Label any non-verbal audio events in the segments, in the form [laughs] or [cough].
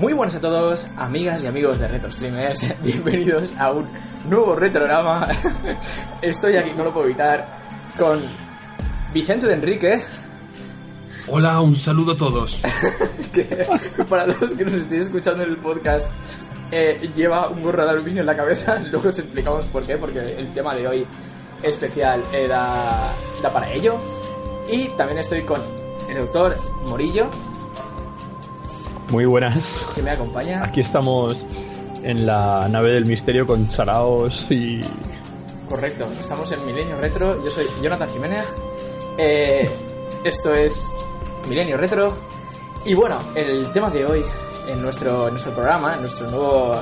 Muy buenas a todos, amigas y amigos de Retro Streamers. [laughs] Bienvenidos a un nuevo retrograma. [laughs] Estoy aquí, no lo puedo evitar, con Vicente de Enrique. Hola, un saludo a todos. [laughs] que para los que nos estéis escuchando en el podcast, eh, lleva un gorro de aluminio en la cabeza. Luego os explicamos por qué, porque el tema de hoy especial eh, da, da para ello. Y también estoy con el autor Morillo. Muy buenas. Que me acompaña. Aquí estamos en la nave del misterio con Charaos y. Correcto, estamos en Milenio Retro. Yo soy Jonathan Jiménez. Eh, esto es Milenio Retro. Y bueno, el tema de hoy en nuestro, en nuestro programa, en nuestro nuevo,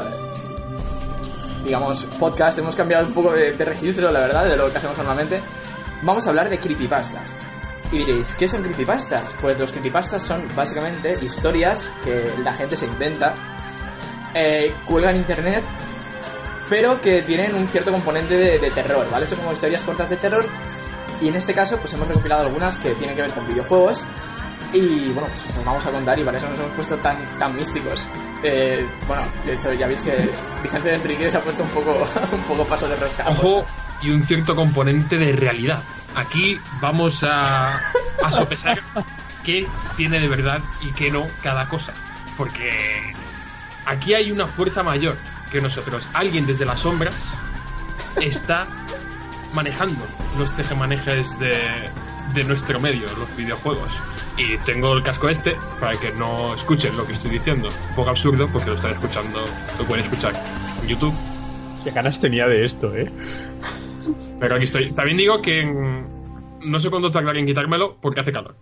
digamos, podcast, hemos cambiado un poco de, de registro, la verdad, de lo que hacemos normalmente. Vamos a hablar de creepypastas. ¿Qué son creepypastas? Pues los creepypastas son básicamente historias que la gente se inventa, eh, cuelga en internet, pero que tienen un cierto componente de, terror, ¿vale? Son como historias cortas de terror. Y en este caso, pues hemos recopilado algunas que tienen que ver con videojuegos. Y bueno, pues os vamos a contar y para eso nos hemos puesto tan, tan místicos. Eh, bueno, de hecho, ya veis que Vicente Enrique se ha puesto un poco, [laughs] un poco paso de rosca. Ojo, y un cierto componente de realidad. Aquí vamos a, a sopesar qué tiene de verdad y qué no cada cosa. Porque aquí hay una fuerza mayor que nosotros. Alguien desde las sombras está manejando los tejemanejes de, de nuestro medio, los videojuegos. Y tengo el casco este para que no escuchen lo que estoy diciendo. Un poco absurdo porque lo están escuchando, lo pueden escuchar en YouTube. Qué ganas tenía de esto, ¿eh? Pero aquí estoy. También digo que no sé cuándo tardaré en quitármelo porque hace calor.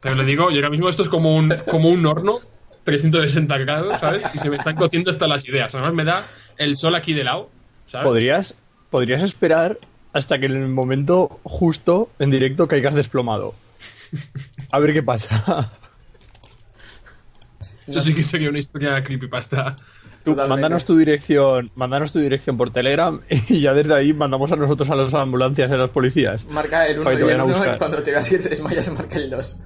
Pero le digo, y ahora mismo esto es como un, como un horno 360 grados, ¿sabes? Y se me están cociendo hasta las ideas. Además me da el sol aquí de lado, ¿sabes? Podrías, podrías esperar hasta que en el momento justo en directo caigas desplomado. A ver qué pasa. Eso sí que sería una historia creepypasta. Tú, mándanos tu dirección, mándanos tu dirección por Telegram [laughs] y ya desde ahí mandamos a nosotros a las ambulancias y a las policías. Marca el 1 y el 1 y cuando te veas que te desmayas marca el 2.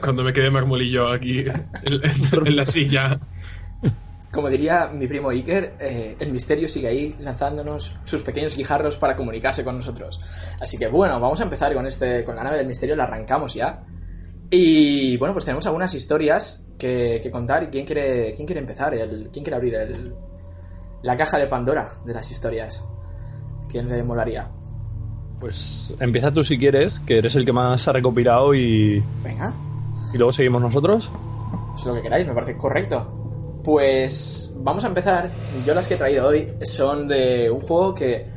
Cuando me quede marmolillo aquí [laughs] en, en, en la silla. Como diría mi primo Iker, eh, el misterio sigue ahí lanzándonos sus pequeños guijarros para comunicarse con nosotros. Así que bueno, vamos a empezar con este, con la nave del misterio, la arrancamos ya. Y bueno, pues tenemos algunas historias que, que contar. ¿Y quién quiere, quién quiere empezar? El, ¿Quién quiere abrir el, la caja de Pandora de las historias? ¿Quién le molaría? Pues empieza tú si quieres, que eres el que más ha recopilado y. Venga. ¿Y luego seguimos nosotros? Es lo que queráis, me parece correcto. Pues vamos a empezar. Yo las que he traído hoy son de un juego que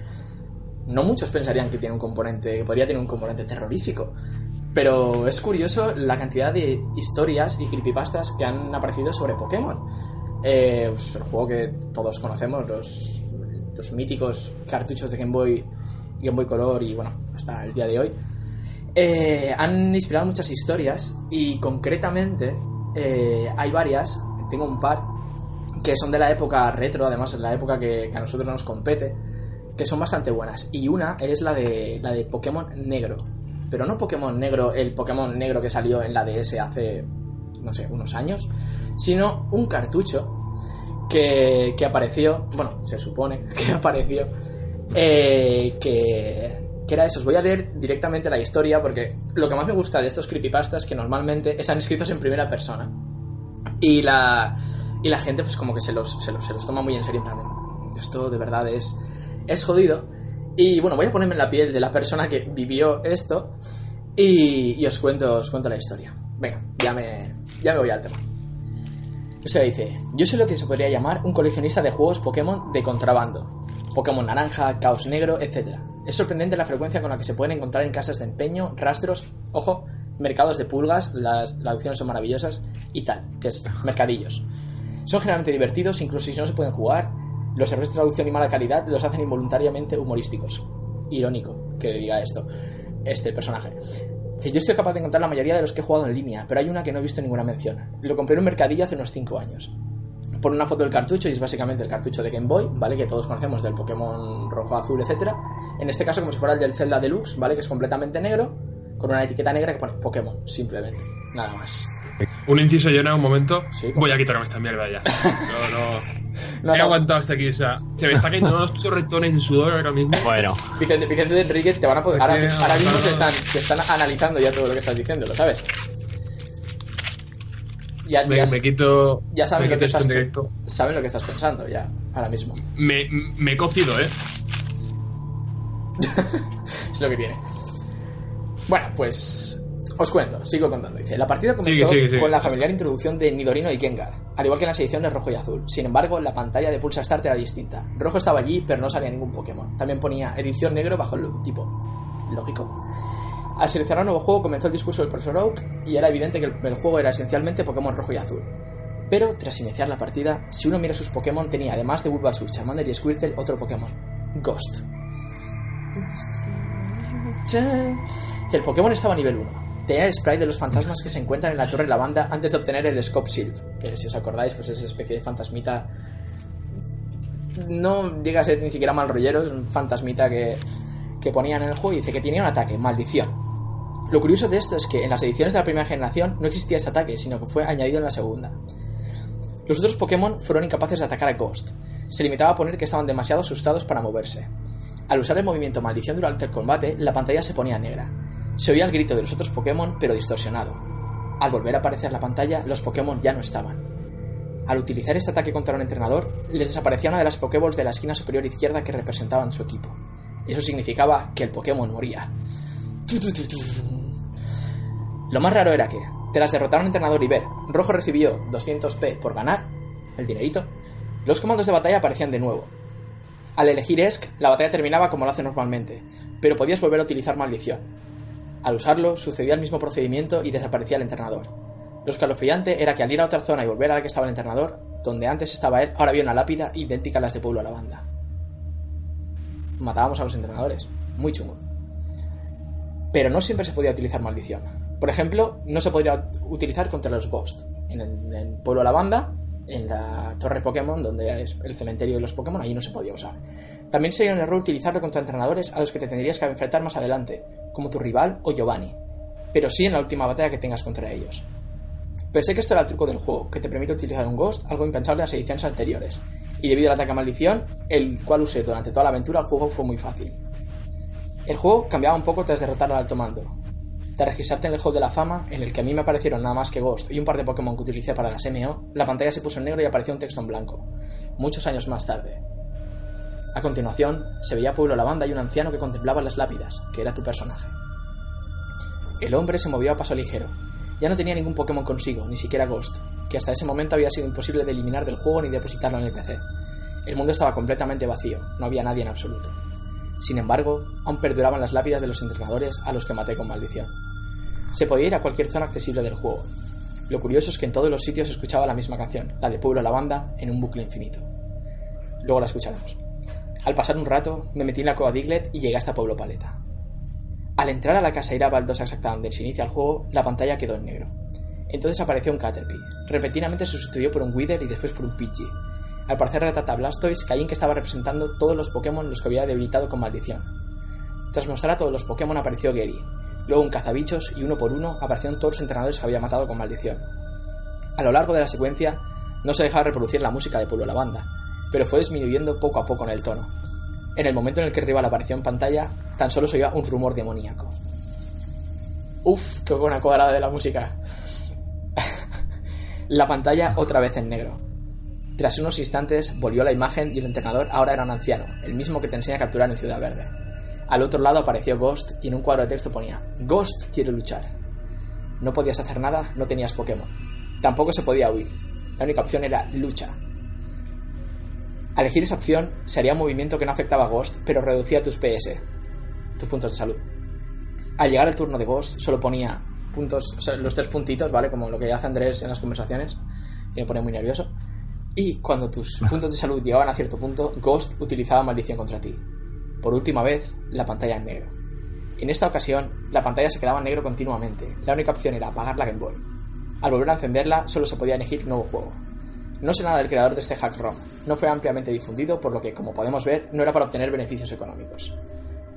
no muchos pensarían que tiene un componente, que podría tener un componente terrorífico. Pero es curioso la cantidad de historias y creepypastas que han aparecido sobre Pokémon. Eh, pues el juego que todos conocemos, los, los míticos cartuchos de Game Boy, Game Boy Color y bueno, hasta el día de hoy. Eh, han inspirado muchas historias y concretamente eh, hay varias, tengo un par, que son de la época retro, además en la época que, que a nosotros nos compete, que son bastante buenas. Y una es la de, la de Pokémon Negro pero no Pokémon negro, el Pokémon negro que salió en la DS hace, no sé, unos años, sino un cartucho que, que apareció, bueno, se supone [laughs] que apareció, eh, que, que era eso. Os voy a leer directamente la historia porque lo que más me gusta de estos creepypastas es que normalmente están escritos en primera persona. Y la, y la gente pues como que se los, se los, se los toma muy en serio. Esto de verdad es, es jodido. Y bueno, voy a ponerme en la piel de la persona que vivió esto y, y os, cuento, os cuento la historia. Venga, ya me, ya me voy al tema. O sea, dice, yo soy lo que se podría llamar un coleccionista de juegos Pokémon de contrabando. Pokémon naranja, caos negro, etc. Es sorprendente la frecuencia con la que se pueden encontrar en casas de empeño, rastros, ojo, mercados de pulgas, las traducciones son maravillosas, y tal, que es mercadillos. Son generalmente divertidos, incluso si no se pueden jugar, los errores de traducción y mala calidad los hacen involuntariamente humorísticos. Irónico que diga esto, este personaje. Yo estoy capaz de encontrar la mayoría de los que he jugado en línea, pero hay una que no he visto ninguna mención. Lo compré en un mercadillo hace unos 5 años. Por una foto del cartucho, y es básicamente el cartucho de Game Boy, ¿vale? Que todos conocemos del Pokémon rojo, azul, etc. En este caso, como si fuera el del Zelda Deluxe, ¿vale? Que es completamente negro, con una etiqueta negra que pone Pokémon, simplemente. Nada más. [laughs] Un inciso, Jonah, un momento. Sí. Voy a quitarme esta mierda ya. No, no. [laughs] No, He no. aguantado hasta aquí, o sea, se me está cayendo [laughs] unos chorretones de sudor ahora mismo. Bueno, Vicente, Vicente de Enrique te van a poder. Ahora, mismo no, te están, te están analizando ya todo lo que estás diciendo, ¿lo sabes? Ya, Me, ya, me quito. ya saben me lo que estás en directo. saben lo que estás pensando ya, ahora mismo. Me, me he cocido, ¿eh? Es lo que tiene. Bueno, pues os cuento, sigo contando. Dice, la partida comenzó Sigue, sigue, sigue. con la familiar introducción de Nidorino y Gengar, al igual que en las ediciones rojo y azul. Sin embargo, la pantalla de Pulsa Start era distinta. Rojo estaba allí, pero no salía ningún Pokémon. También ponía edición negro bajo el logotipo. Lógico. Al seleccionar un nuevo juego comenzó el discurso del profesor Oak y era evidente que el, el juego era esencialmente Pokémon rojo y azul. Pero, tras iniciar la partida, si uno mira sus Pokémon, tenía además de Bulbasaur, Charmander y Squirtle, otro Pokémon. Ghost. Que el Pokémon estaba a nivel 1. Tenía el sprite de los fantasmas que se encuentran en la Torre Lavanda antes de obtener el Scope Shield. Que si os acordáis, pues es especie de fantasmita. No llega a ser ni siquiera mal rollero, es un fantasmita que, que ponían en el juego y dice que tenía un ataque, maldición. Lo curioso de esto es que en las ediciones de la primera generación no existía este ataque, sino que fue añadido en la segunda. Los otros Pokémon fueron incapaces de atacar a Ghost. Se limitaba a poner que estaban demasiado asustados para moverse. Al usar el movimiento maldición durante el combate, la pantalla se ponía negra. Se oía el grito de los otros Pokémon, pero distorsionado. Al volver a aparecer la pantalla, los Pokémon ya no estaban. Al utilizar este ataque contra un entrenador, les desaparecía una de las Pokéballs de la esquina superior izquierda que representaban su equipo. Eso significaba que el Pokémon moría. Lo más raro era que, tras derrotar a un entrenador y ver, Rojo recibió 200p por ganar, el dinerito, los comandos de batalla aparecían de nuevo. Al elegir ESC, la batalla terminaba como lo hace normalmente, pero podías volver a utilizar maldición. Al usarlo, sucedía el mismo procedimiento y desaparecía el entrenador. Lo escalofriante era que al ir a otra zona y volver a la que estaba el entrenador, donde antes estaba él, ahora había una lápida idéntica a las de Pueblo a la banda. Matábamos a los entrenadores. Muy chungo. Pero no siempre se podía utilizar maldición. Por ejemplo, no se podría utilizar contra los Ghost. En el, en Pueblo Lavanda, en la torre Pokémon, donde es el cementerio de los Pokémon, ahí no se podía usar. También sería un error utilizarlo contra entrenadores a los que te tendrías que enfrentar más adelante, como tu rival o Giovanni. Pero sí en la última batalla que tengas contra ellos. Pensé que esto era el truco del juego, que te permite utilizar un Ghost, algo impensable en las ediciones anteriores. Y debido al ataque a maldición, el cual usé durante toda la aventura, el juego fue muy fácil. El juego cambiaba un poco tras derrotar al alto mando. Tras registrarte en el Hall de la Fama, en el que a mí me aparecieron nada más que Ghost y un par de Pokémon que utilicé para las MO, la pantalla se puso en negro y apareció un texto en blanco. Muchos años más tarde. A continuación, se veía Pueblo Lavanda y un anciano que contemplaba las lápidas, que era tu personaje. El hombre se movió a paso ligero. Ya no tenía ningún Pokémon consigo, ni siquiera Ghost, que hasta ese momento había sido imposible de eliminar del juego ni depositarlo en el PC. El mundo estaba completamente vacío, no había nadie en absoluto. Sin embargo, aún perduraban las lápidas de los entrenadores a los que maté con maldición. Se podía ir a cualquier zona accesible del juego. Lo curioso es que en todos los sitios se escuchaba la misma canción, la de Pueblo Lavanda, en un bucle infinito. Luego la escucharemos. Al pasar un rato, me metí en la cueva Diglett y llegué hasta Pueblo Paleta. Al entrar a la caseira baldosa exacta donde se inicia el juego, la pantalla quedó en negro. Entonces apareció un Caterpie. Repentinamente se sustituyó por un Wither y después por un Pidgey. Al parecer Ratata Blastoise caí en que estaba representando todos los Pokémon los que había debilitado con maldición. Tras mostrar a todos los Pokémon apareció Gary. Luego un cazabichos y uno por uno aparecieron todos los entrenadores que había matado con maldición. A lo largo de la secuencia no se dejaba reproducir la música de Pueblo la Banda, pero fue disminuyendo poco a poco en el tono. En el momento en el que rival apareció en pantalla, tan solo se oía un rumor demoníaco. Uf, qué buena cuadrada de la música. [laughs] la pantalla otra vez en negro. Tras unos instantes volvió la imagen y el entrenador ahora era un anciano, el mismo que te enseña a capturar en Ciudad Verde. Al otro lado apareció Ghost y en un cuadro de texto ponía Ghost quiere luchar. No podías hacer nada, no tenías Pokémon. Tampoco se podía huir. La única opción era lucha. Al elegir esa opción, se haría un movimiento que no afectaba a Ghost, pero reducía tus PS, tus puntos de salud. Al llegar el turno de Ghost, solo ponía puntos, o sea, los tres puntitos, ¿vale? Como lo que hace Andrés en las conversaciones, que me pone muy nervioso. Y cuando tus puntos de salud llegaban a cierto punto, Ghost utilizaba maldición contra ti. Por última vez, la pantalla en negro. En esta ocasión, la pantalla se quedaba en negro continuamente. La única opción era apagar la Game Boy. Al volver a encenderla, solo se podía elegir nuevo juego. No sé nada del creador de este hack ROM. No fue ampliamente difundido, por lo que, como podemos ver, no era para obtener beneficios económicos.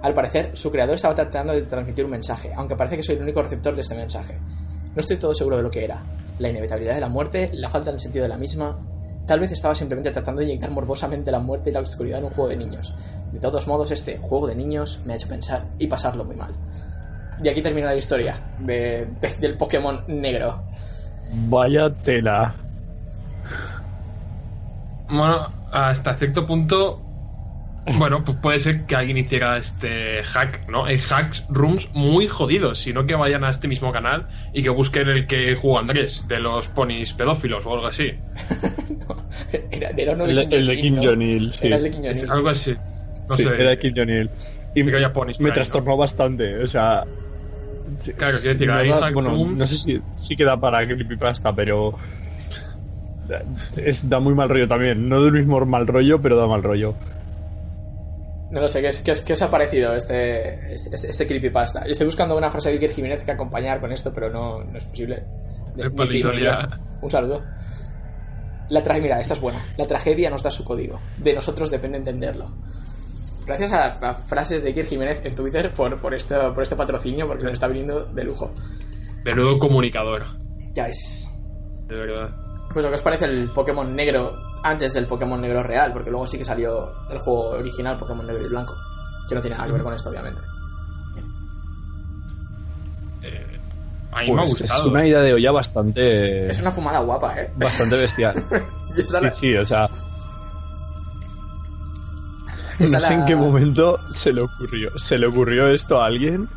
Al parecer, su creador estaba tratando de transmitir un mensaje, aunque parece que soy el único receptor de este mensaje. No estoy todo seguro de lo que era. La inevitabilidad de la muerte, la falta del sentido de la misma. Tal vez estaba simplemente tratando de inyectar morbosamente la muerte y la oscuridad en un juego de niños. De todos modos, este juego de niños me ha hecho pensar y pasarlo muy mal. Y aquí termina la historia de- de- del Pokémon negro. Vaya tela. Bueno, hasta cierto punto. Bueno, pues puede ser que alguien hiciera este hack, ¿no? Hay hacks rooms muy jodidos, sino que vayan a este mismo canal y que busquen el que jugó Andrés, de los ponis pedófilos o algo así. [laughs] Era, era uno El, de el de Kim ¿no? Jong-il, sí. Era el de Kim Es Jong-il. algo así. No Sí, sé. era de Kim Jong-il. Y Sí que había ponis me ahí, trastornó bastante, o sea... Claro, quiero decir, no hay hack bueno, rooms. no sé si, si queda para creepypasta, pero... Es, da muy mal rollo también. No del mismo mal rollo, pero da mal rollo. No lo sé, ¿qué, es- qué, es- qué os ha parecido este, este, este creepypasta? Yo estoy buscando una frase de Iker Jiménez que acompañar con esto, pero no, no es posible. Es. Un saludo. La tra mira, esta es buena. La tragedia nos da su código. De nosotros depende entenderlo. Gracias a, a frases de Iker Jiménez en Twitter por, por, esto, por este patrocinio, porque nos está viniendo de lujo. Menudo comunicador, Ya ves. de verdad. Pues lo que os parece el Pokémon negro antes del Pokémon negro real, porque luego sí que salió el juego original Pokémon negro y blanco, que no tiene nada que ver con esto, obviamente. Eh, a mí me ha Pues es una idea de olla bastante... Es una fumada guapa, ¿eh? Bastante bestial. [laughs] Sí, la- sí, o sea... Esta No sé la- en qué momento se le ocurrió. Se le ocurrió esto a alguien,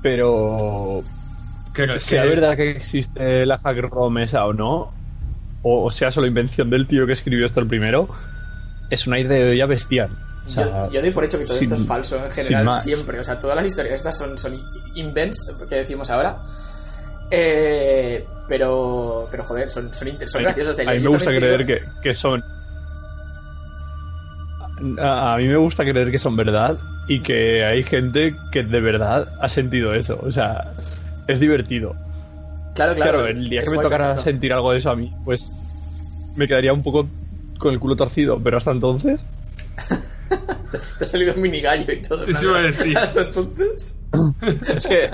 pero es sea que- verdad que existe la hack ROM esa o no, o, sea solo invención del tío que escribió esto el primero, es una idea bestial. O sea, yo, yo doy por hecho que todo sin- esto es falso en general, siempre. O sea, todas las historias estas son, son invents, que decimos ahora. Eh, pero, pero joder, son, son, son graciosos de a mí me gusta creer que, que son... A, a mí me gusta creer que son verdad y que hay gente que de verdad ha sentido eso. O sea, es divertido. Claro, claro. Claro, el día que me tocara sentir algo de eso a mí, pues me quedaría un poco con el culo torcido, pero hasta entonces... [laughs] Te, ha salido un mini gallo y todo. Eso iba a decir. Hasta entonces. [laughs] Es que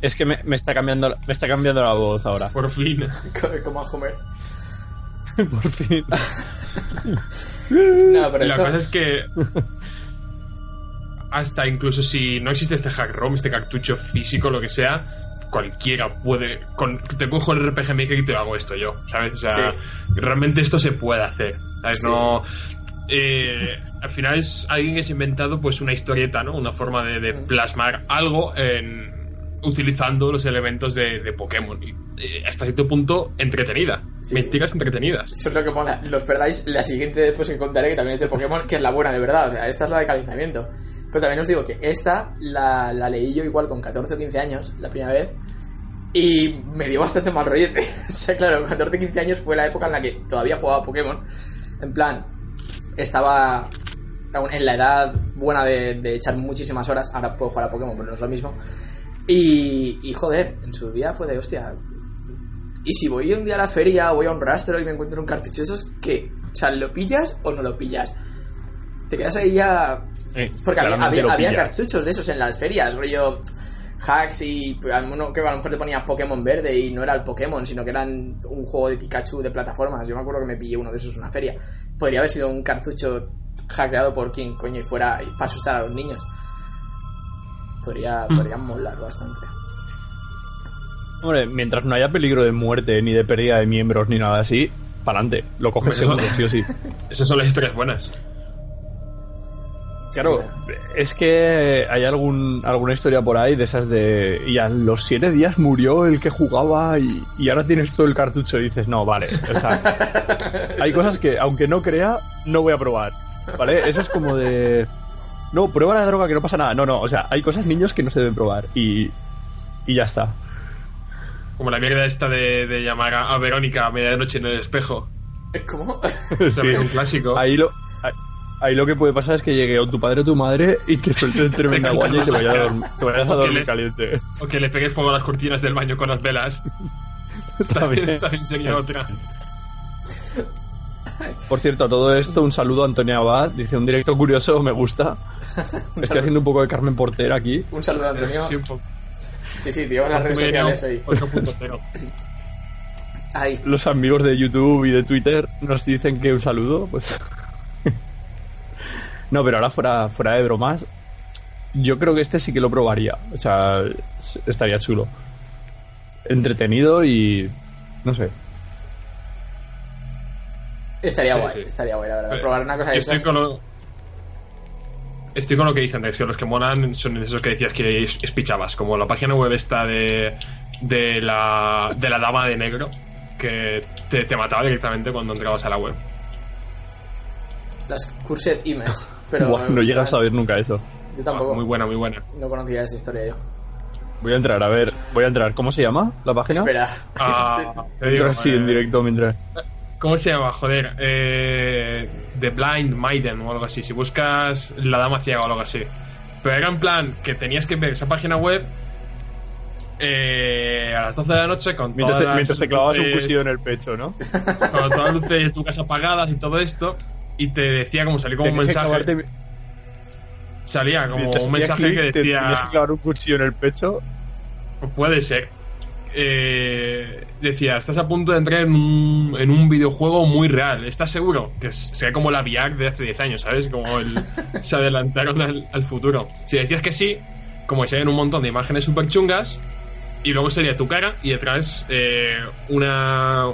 es que me, me está cambiando me está cambiando la voz ahora. Por fin. co- Como a Homer. [laughs] Por fin. No, pero la esto. cosa es que hasta incluso si no existe este hack ROM, este cartucho físico, lo que sea, cualquiera puede. Con, te cojo el RPG Maker y te hago esto yo, ¿sabes? O sea, Sí. realmente esto se puede hacer. ¿sabes? Sí. No. eh, al final es alguien que se ha inventado pues una historieta, ¿no? Una forma de, de Mm. plasmar algo en, utilizando los elementos de, de Pokémon. Y, eh, hasta cierto punto entretenida. Sí, Mentiras entretenidas. Eso es lo que mola. Los perdáis, la siguiente después que contaré, que también es de Pokémon, que es la buena de verdad. O sea, esta es la de calentamiento. Pero también os digo que esta la, la leí yo igual con 14 o 15 años, la primera vez. Y me dio bastante mal rollete. [laughs] o sea, claro, 14 o 15 años fue la época en la que todavía jugaba Pokémon. En plan, estaba en la edad buena de, de echar muchísimas horas. Ahora puedo jugar a Pokémon, pero no es lo mismo. Y, y joder, en su día fue de hostia. Y si voy un día a la feria voy a un rastro y me encuentro un cartucho de esos, ¿qué? O sea, ¿lo pillas o no lo pillas? Te quedas ahí ya. Porque había, había, cartuchos de esos en las ferias, rollo hacks y alguno que a lo mejor te ponía Pokémon verde y no era el Pokémon, sino que eran un juego de Pikachu de plataformas. Yo me acuerdo que me pillé uno de esos en una feria. Podría haber sido un cartucho hackeado por quien coño y fuera para asustar a los niños. Podría, podría molar bastante. Hombre, mientras no haya peligro de muerte ni de pérdida de miembros ni nada así, para adelante, lo coges seguro, sí o sí. [laughs] Esas son las historias buenas. Claro, es que hay algún, alguna historia por ahí de esas de. Y a los siete días murió el que jugaba y, y ahora tienes todo el cartucho y dices, no, vale. O sea, [laughs] hay cosas que, aunque no crea, no voy a probar. ¿Vale? Eso es como de. No, prueba la droga que no pasa nada. No, no, o sea, hay cosas niños que no se deben probar y. Y ya está. Como la mierda esta de, de llamar a, a Verónica a medianoche en el espejo. ¿Cómo? [laughs] Sí. También un clásico. Ahí lo. Ahí- lo que puede pasar es que llegue o tu padre o tu madre y te suelten tremenda guaya y te vayas a dormir, te vayas a dormir le- caliente. O que le pegue fuego a las cortinas del baño con las velas. [laughs] Está También, bien. también sería otra. Por cierto, a todo esto, un saludo a Antonia Abad. Dice un directo curioso, me gusta. [laughs] Estoy haciendo un poco de Carmen Portera aquí. Un saludo, Antonio. Sí, un poco. Sí, sí, tío, en las redes sociales hoy. 8.0. Ay. Los amigos de YouTube y de Twitter nos dicen que un saludo, pues. No, pero ahora fuera, fuera de bromas, yo creo que este sí que lo probaría. O sea, estaría chulo. Entretenido y. No sé. Estaría guay, estaría guay, la verdad. Probar una cosa de estoy con, lo, estoy con lo que dicen, que los que molan son esos que decías que espichabas, como la página web esta de, de, la, de la dama de negro, que te, te mataba directamente cuando entrabas a la web. Las Cursed Image. Pero no llegas a ver nunca eso. Yo tampoco. muy buena, muy buena. No conocía esa historia yo. Voy a entrar, a ver, voy a entrar. ¿Cómo se llama la página? Espera. Ah, [laughs] sí, en directo mientras. ¿Cómo se llama? Joder. Eh, The Blind Maiden o algo así. Si buscas La Dama Ciega o algo así. Pero era en plan que tenías que ver esa página web eh, a las 12 de la noche con mientras, todas mientras te clavabas un cuchillo en el pecho, ¿no? [laughs] Con todas las luces de tu casa apagadas y todo esto. Y te decía como salía como un mensaje. Salía como un mensaje que decía. ¿Tienes que clavar un cuchillo en el pecho? Puede ser. Eh, decía, estás a punto de entrar en un, en un videojuego muy real. ¿Estás seguro? Que sea como la VR de hace 10 años, ¿sabes? Como el, [laughs] se adelantaron al, futuro. Si decías que sí, como se ven un montón de imágenes súper chungas, y luego sería tu cara y detrás eh, una,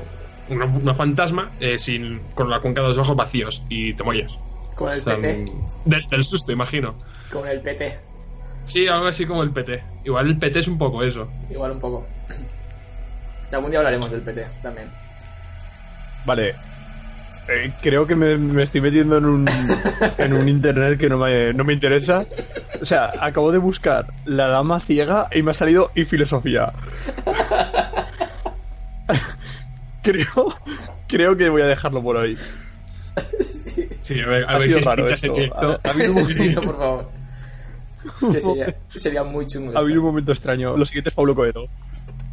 una, fantasma eh, sin, con la cuenca de los ojos vacíos y te morías. Con el PT. Del, susto, imagino. Con el PT. Sí, algo así como el PT. Igual el PT es un poco eso. Igual un poco. [clears throat] Algún día hablaremos del PT también. Vale. Eh, creo que me, estoy metiendo en un, en un internet que no me, no me interesa. O sea, acabo de buscar la dama ciega y me ha salido y filosofía. [laughs] creo, creo que voy a dejarlo por ahí. Sí, a ver, a ver si escuchas directo. Un momento, [laughs] por favor. Que sería, [laughs] sería muy chungo. Ha habido un momento extraño. Lo siguiente es Pablo Coelho.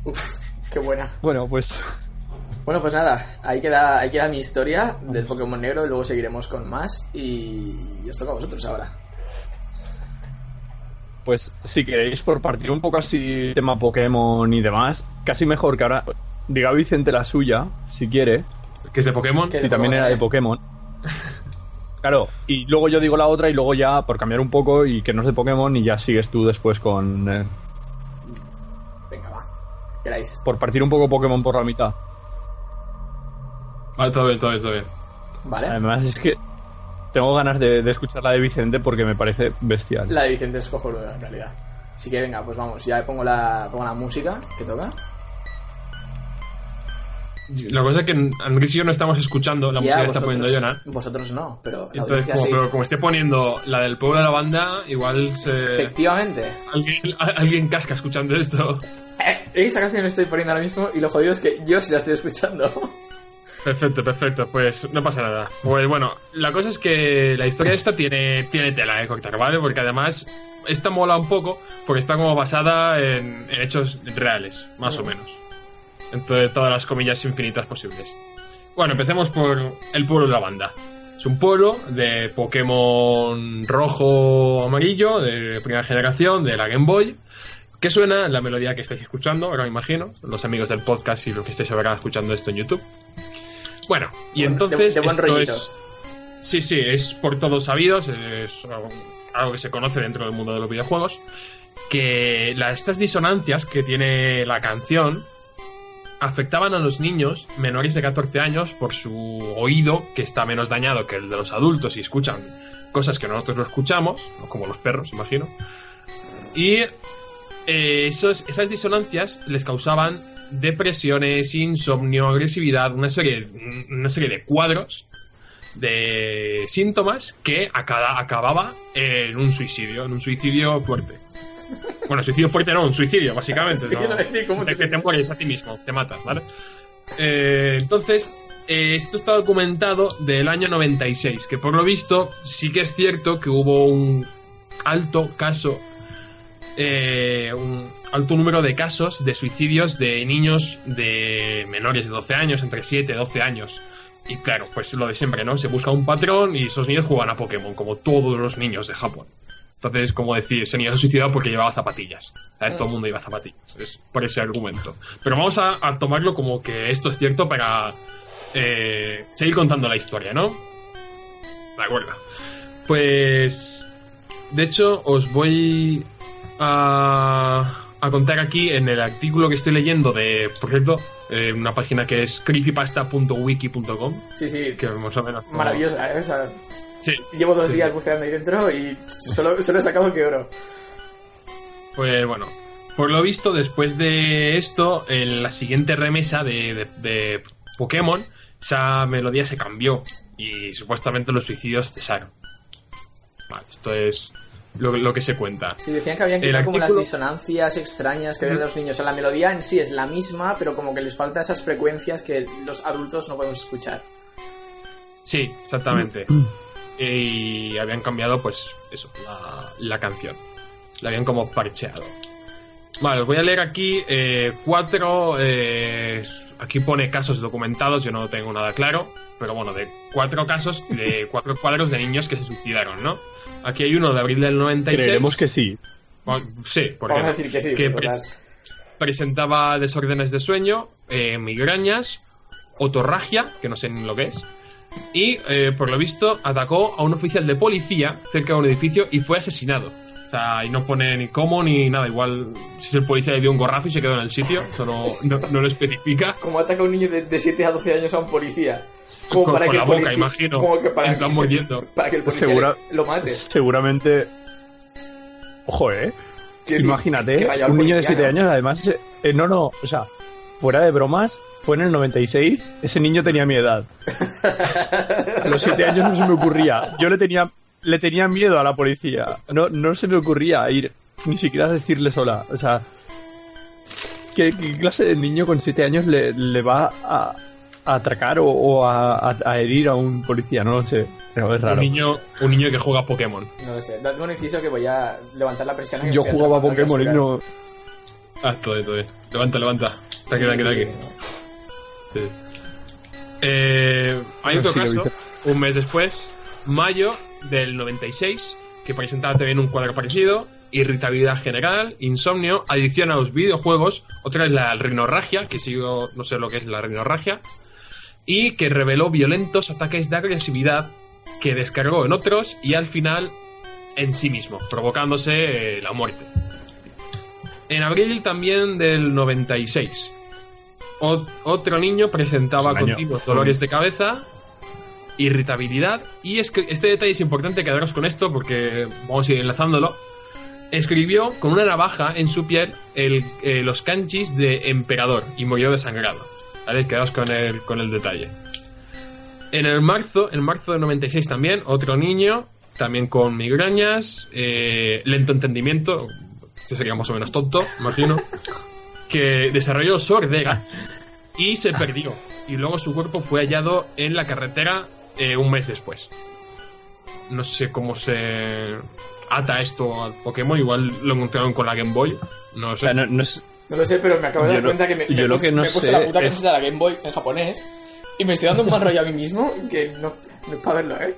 Uf, qué buena. Bueno, pues. Bueno, pues nada, ahí queda, ahí queda mi historia del Pokémon negro y luego seguiremos con más. Y, y os toca a vosotros ahora. Pues si queréis, por partir un poco así tema Pokémon y demás, casi mejor que ahora diga Vicente la suya, si quiere. ¿Que es de Pokémon? Si también era de Pokémon. [laughs] Claro, y luego yo digo la otra y luego ya, por cambiar un poco y que no es de Pokémon, y ya sigues tú después con... Eh, Venga, va. Queráis. Por partir un poco Pokémon por la mitad. Vale, todo bien, todo bien, todo bien. Vale. Además es que tengo ganas de, escuchar la de Vicente porque me parece bestial. La de Vicente es cojonuda, en realidad. Así que venga, pues vamos, ya pongo la, pongo la música que toca. La cosa es que Andrés y yo no estamos escuchando la música que está poniendo Jonah. Vosotros no, pero. Entonces, como, pero como esté poniendo la del pueblo de la banda, igual se. Efectivamente. Alguien, alguien casca escuchando esto. Eh, esa canción la estoy poniendo ahora mismo y lo jodido es que yo sí la estoy escuchando. Perfecto, perfecto. Pues no pasa nada. Pues bueno, la cosa es que la historia de esta tiene, tiene tela de cortar, ¿vale? Porque además esta mola un poco porque está como basada en, en hechos reales, más o menos entre todas las comillas infinitas posibles. Bueno, empecemos por el pueblo de la banda. Es un pueblo de Pokémon rojo amarillo, de primera generación, de la Game Boy, que suena la melodía que estáis escuchando, ahora me imagino, los amigos del podcast y los que estáis ahora escuchando esto en YouTube. Bueno, y entonces... es, sí, sí, es por todos sabidos, es algo que se conoce dentro del mundo de los videojuegos, que estas disonancias que tiene la canción afectaban a los niños menores de 14 años por su oído, que está menos dañado que el de los adultos y escuchan cosas que nosotros no escuchamos, como los perros, imagino. Y eh, esas disonancias les causaban depresiones, insomnio, agresividad, una serie, una serie de cuadros de síntomas que acababa en un suicidio, en un suicidio fuerte. Bueno, suicidio fuerte no, un suicidio, básicamente. [laughs] Sí, ¿no? decir, ¿cómo te... que te mueres a ti mismo, te matas, ¿vale? Eh, entonces, eh, esto está documentado del año 96, que por lo visto sí que es cierto que hubo un alto caso, eh, un alto número de casos de suicidios de niños de menores de 12 años, entre 7 y 12 años. Y claro, pues lo de siempre, ¿no? Se busca un patrón y esos niños juegan a Pokémon, como todos los niños de Japón. Entonces, como decir, ese niño se suicidó porque llevaba zapatillas. ¿Sabes? Todo el mundo lleva zapatillas. Es por ese argumento. Pero vamos a, a tomarlo como que esto es cierto para eh, seguir contando la historia, ¿no? De acuerdo. Pues. De hecho, os voy a, a contar aquí en el artículo que estoy leyendo de, por cierto, eh, una página que es creepypasta.wiki.com. Sí, sí. Que más o menos. Maravillosa, ¿eh? Sí. llevo dos Sí, días sí. buceando ahí dentro y solo, solo he sacado que oro. Pues bueno, por lo visto, después de esto, en la siguiente remesa de, de- de Pokémon, esa melodía se cambió y supuestamente los suicidios cesaron. Vale, esto es lo, lo que se cuenta. Sí, decían que habían quitado como las artículo- disonancias extrañas que habían los niños. O sea, la melodía en sí es la misma, pero como que les falta esas frecuencias que los adultos no podemos escuchar. Sí, exactamente. [clears throat] y habían cambiado, pues, eso, la, la canción. La habían como parcheado. Vale, os voy a leer aquí eh, cuatro. eh, aquí pone casos documentados, yo no tengo nada claro. Pero bueno, de cuatro casos, de [laughs] cuatro cuadros de niños que se suicidaron, ¿no? Aquí hay uno de abril del 96. Creeremos que sí. Bueno, Sí, porque Vamos a decir que sí, que pres- presentaba desórdenes de sueño, eh, migrañas, otorragia, que no sé ni lo que es, y eh, por lo visto atacó a un oficial de policía cerca de un edificio y fue asesinado. O sea, y no pone ni cómo ni nada. Igual si el policía le dio un gorrazo y se quedó en el sitio, eso no, no- lo especifica. Como ataca un niño de, de 7 a 12 años a un policía. Como Con- para con que la el boca, policía- imagino. Como que para, mordiendo. [laughs] para que el policía Segura- lo mate. Seguramente. Ojo, eh. Imagínate, que un niño de policía, 7 ¿no? años, además. eh, no, no, o sea, fuera de bromas, fue en el 96, ese niño tenía mi edad. A los 7 años no se me ocurría. Yo le tenía, le tenía miedo a la policía. No, no se me ocurría ir, ni siquiera a decirle sola. O sea, ¿qué, qué clase de niño con 7 años le, le va a, a atracar o, o a, a- a herir a un policía? No lo sé, pero es Un raro. niño, un niño que juega Pokémon. No lo sé. Dadme un inciso que voy a levantar la presión. que Yo jugaba a Pokémon y no. Ah, todo todo. Levanta, levanta. Tranqui, Sí, tranqui, sí, tranqui. Sí. Eh, hay Ah, otro sí, caso, un mes después, mayo del 96, que presentaba también un cuadro parecido, irritabilidad general, insomnio, adicción a los videojuegos, otra es la rinorragia, que sigo, no sé lo que es la rinorragia, y que reveló violentos ataques de agresividad que descargó en otros y al final en sí mismo, provocándose eh, la muerte. En abril también del 96, otro niño presentaba continuos dolores de cabeza, irritabilidad, y es que este detalle es importante quedaros con esto porque vamos a ir enlazándolo. Escribió con una navaja en su piel el- eh, los kanjis de emperador y murió desangrado. ¿Vale? Quedaos con el, con el detalle. En el marzo, en marzo del 96 también, otro niño, también con migrañas, eh, lento entendimiento, este sería más o menos tonto, imagino, [laughs] que desarrolló sordera y se perdió. Y luego su cuerpo fue hallado en la carretera eh, un mes después. No sé cómo se ata esto al Pokémon, igual lo encontraron con la Game Boy, no lo O sé. sea, no, no es, No lo sé, pero me acabo de dar lo- cuenta que me, yo me lo puse, que no me puse sé la puta es- camiseta de la Game Boy en japonés y me estoy dando un mal rollo a mí mismo que no, no es para verlo, ¿eh?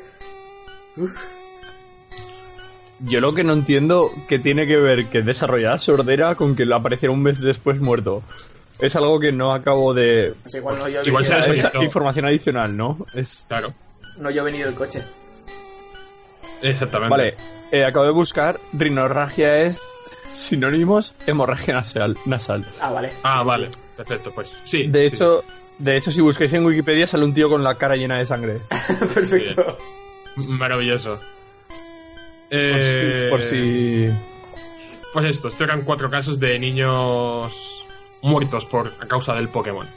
Yo lo que no entiendo que tiene que ver que desarrollar sordera con que apareciera un mes después muerto. Es algo que no acabo de... Igual no yo Igual Es información adicional, ¿no? Es... Claro, no yo he venido del coche. exactamente. Vale, eh, acabo de buscar, rinorragia es sinónimos, hemorragia nasal. nasal. Ah, vale. Ah, vale, perfecto, pues sí. De sí, hecho, de hecho, si buscáis en Wikipedia sale un tío con la cara llena de sangre. [laughs] Perfecto. sí. Por Eh, si- por si... Pues esto, estos eran cuatro casos de niños muertos por a causa del Pokémon.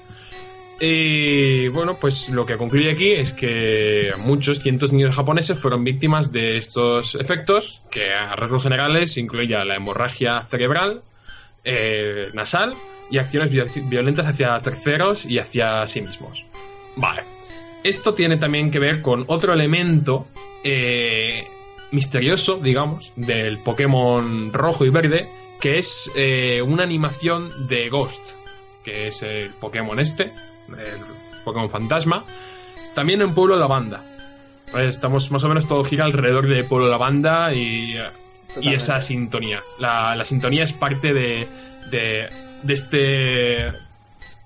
Y bueno, pues lo que concluye aquí es que muchos cientos de niños japoneses fueron víctimas de estos efectos, que a rasgos generales incluía la hemorragia cerebral, eh, nasal y acciones vi- violentas hacia terceros y hacia sí mismos. Vale. Esto tiene también que ver con otro elemento eh, misterioso, digamos, del Pokémon rojo y verde, que es eh, una animación de Ghost, que es el Pokémon este, el Pokémon fantasma, también en Pueblo Lavanda. Pues estamos más o menos todo gira alrededor de Pueblo Lavanda y y esa sintonía. La, la sintonía es parte de, de, de este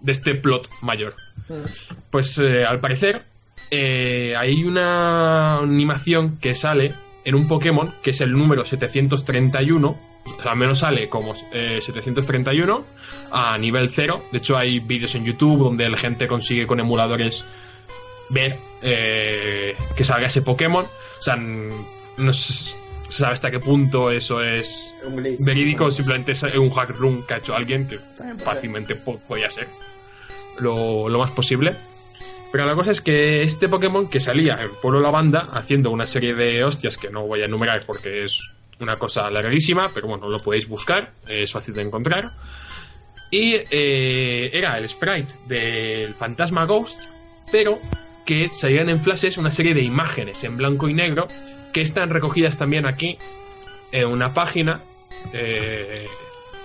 de este plot mayor. Mm. Pues eh, al parecer eh, hay una animación que sale en un Pokémon que es el número 731. O sea, al menos sale como eh, 731 a nivel 0. De hecho, hay vídeos en YouTube donde la gente consigue con emuladores ver eh, que salga ese Pokémon. O sea, no se sabe hasta qué punto eso es glitch. verídico, Bueno, simplemente es un hack room que ha hecho alguien que puede fácilmente po- podía ser lo, lo más posible. Pero la cosa es que este Pokémon que salía en Pueblo Lavanda haciendo una serie de hostias que no voy a enumerar porque es una cosa larguísima, pero bueno, lo podéis buscar, es fácil de encontrar. Y eh, era el sprite del fantasma Ghost, pero que salían en flashes una serie de imágenes en blanco y negro que están recogidas también aquí en una página eh,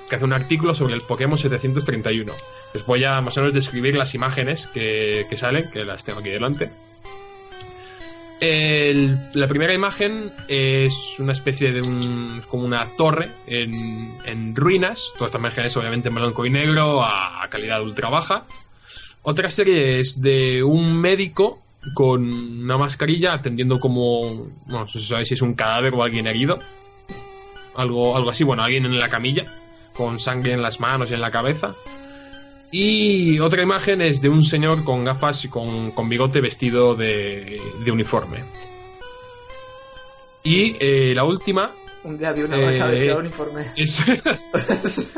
que hace un artículo sobre el Pokémon 731. Les voy a más o menos describir las imágenes que, que salen, que las tengo aquí delante. El- la primera imagen es una especie de un. como una torre en, en ruinas. Todas estas imágenes, obviamente, en blanco y negro, a, calidad ultra baja. Otra serie es de un médico con una mascarilla atendiendo como. Bueno, no sé si es un cadáver o alguien herido. Algo, algo así, bueno, alguien en la camilla, con sangre en las manos y en la cabeza. Y otra imagen es de un señor con gafas y con, con bigote vestido de, de uniforme. Y eh, la última Un día vi una Eh, vaca vestida de eh. uniforme. es, [laughs]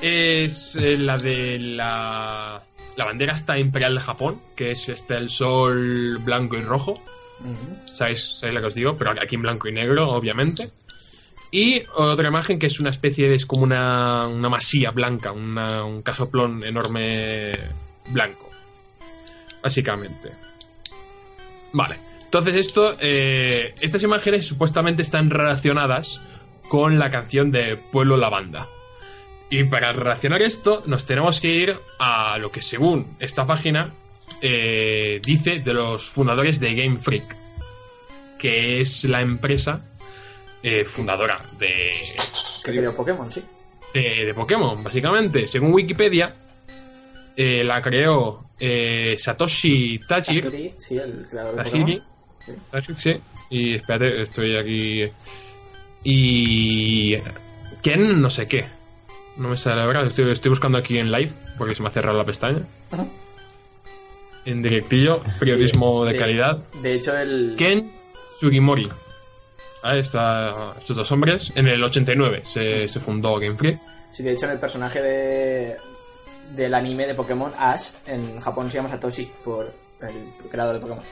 es eh, la de la, la bandera esta imperial de Japón, que es este el sol blanco y rojo. Ujú. ¿Sabéis, sabéis lo que os digo? Pero aquí en blanco y negro, obviamente. Y otra imagen que es una especie de. es como una, una masía blanca, un casoplón enorme blanco. Básicamente. Vale. Entonces, esto. eh, estas imágenes supuestamente están relacionadas con la canción de Pueblo Lavanda. Y para relacionar esto, nos tenemos que ir a lo que, según esta página, eh, dice de los fundadores de Game Freak, que es la empresa eh, fundadora de, creo Pokémon, sí. de, de Pokémon, básicamente. Según Wikipedia, eh, la creó eh, Satoshi Tajiri. Tajiri, sí, el creador de Tajiri. Pokémon. Tajiri, sí. Y espérate, estoy aquí. Y. Ken, no sé qué. No me sale ahora. Estoy, estoy buscando aquí en live porque se me ha cerrado la pestaña. Ajá. En directillo, periodismo Sí, de calidad. De hecho, el. Ken Sugimori. Está estos dos hombres. En el 89 se, se fundó Game Freak. Sí, de hecho, en el personaje de. del anime de Pokémon Ash, en Japón se llama Satoshi, por el creador de Pokémon.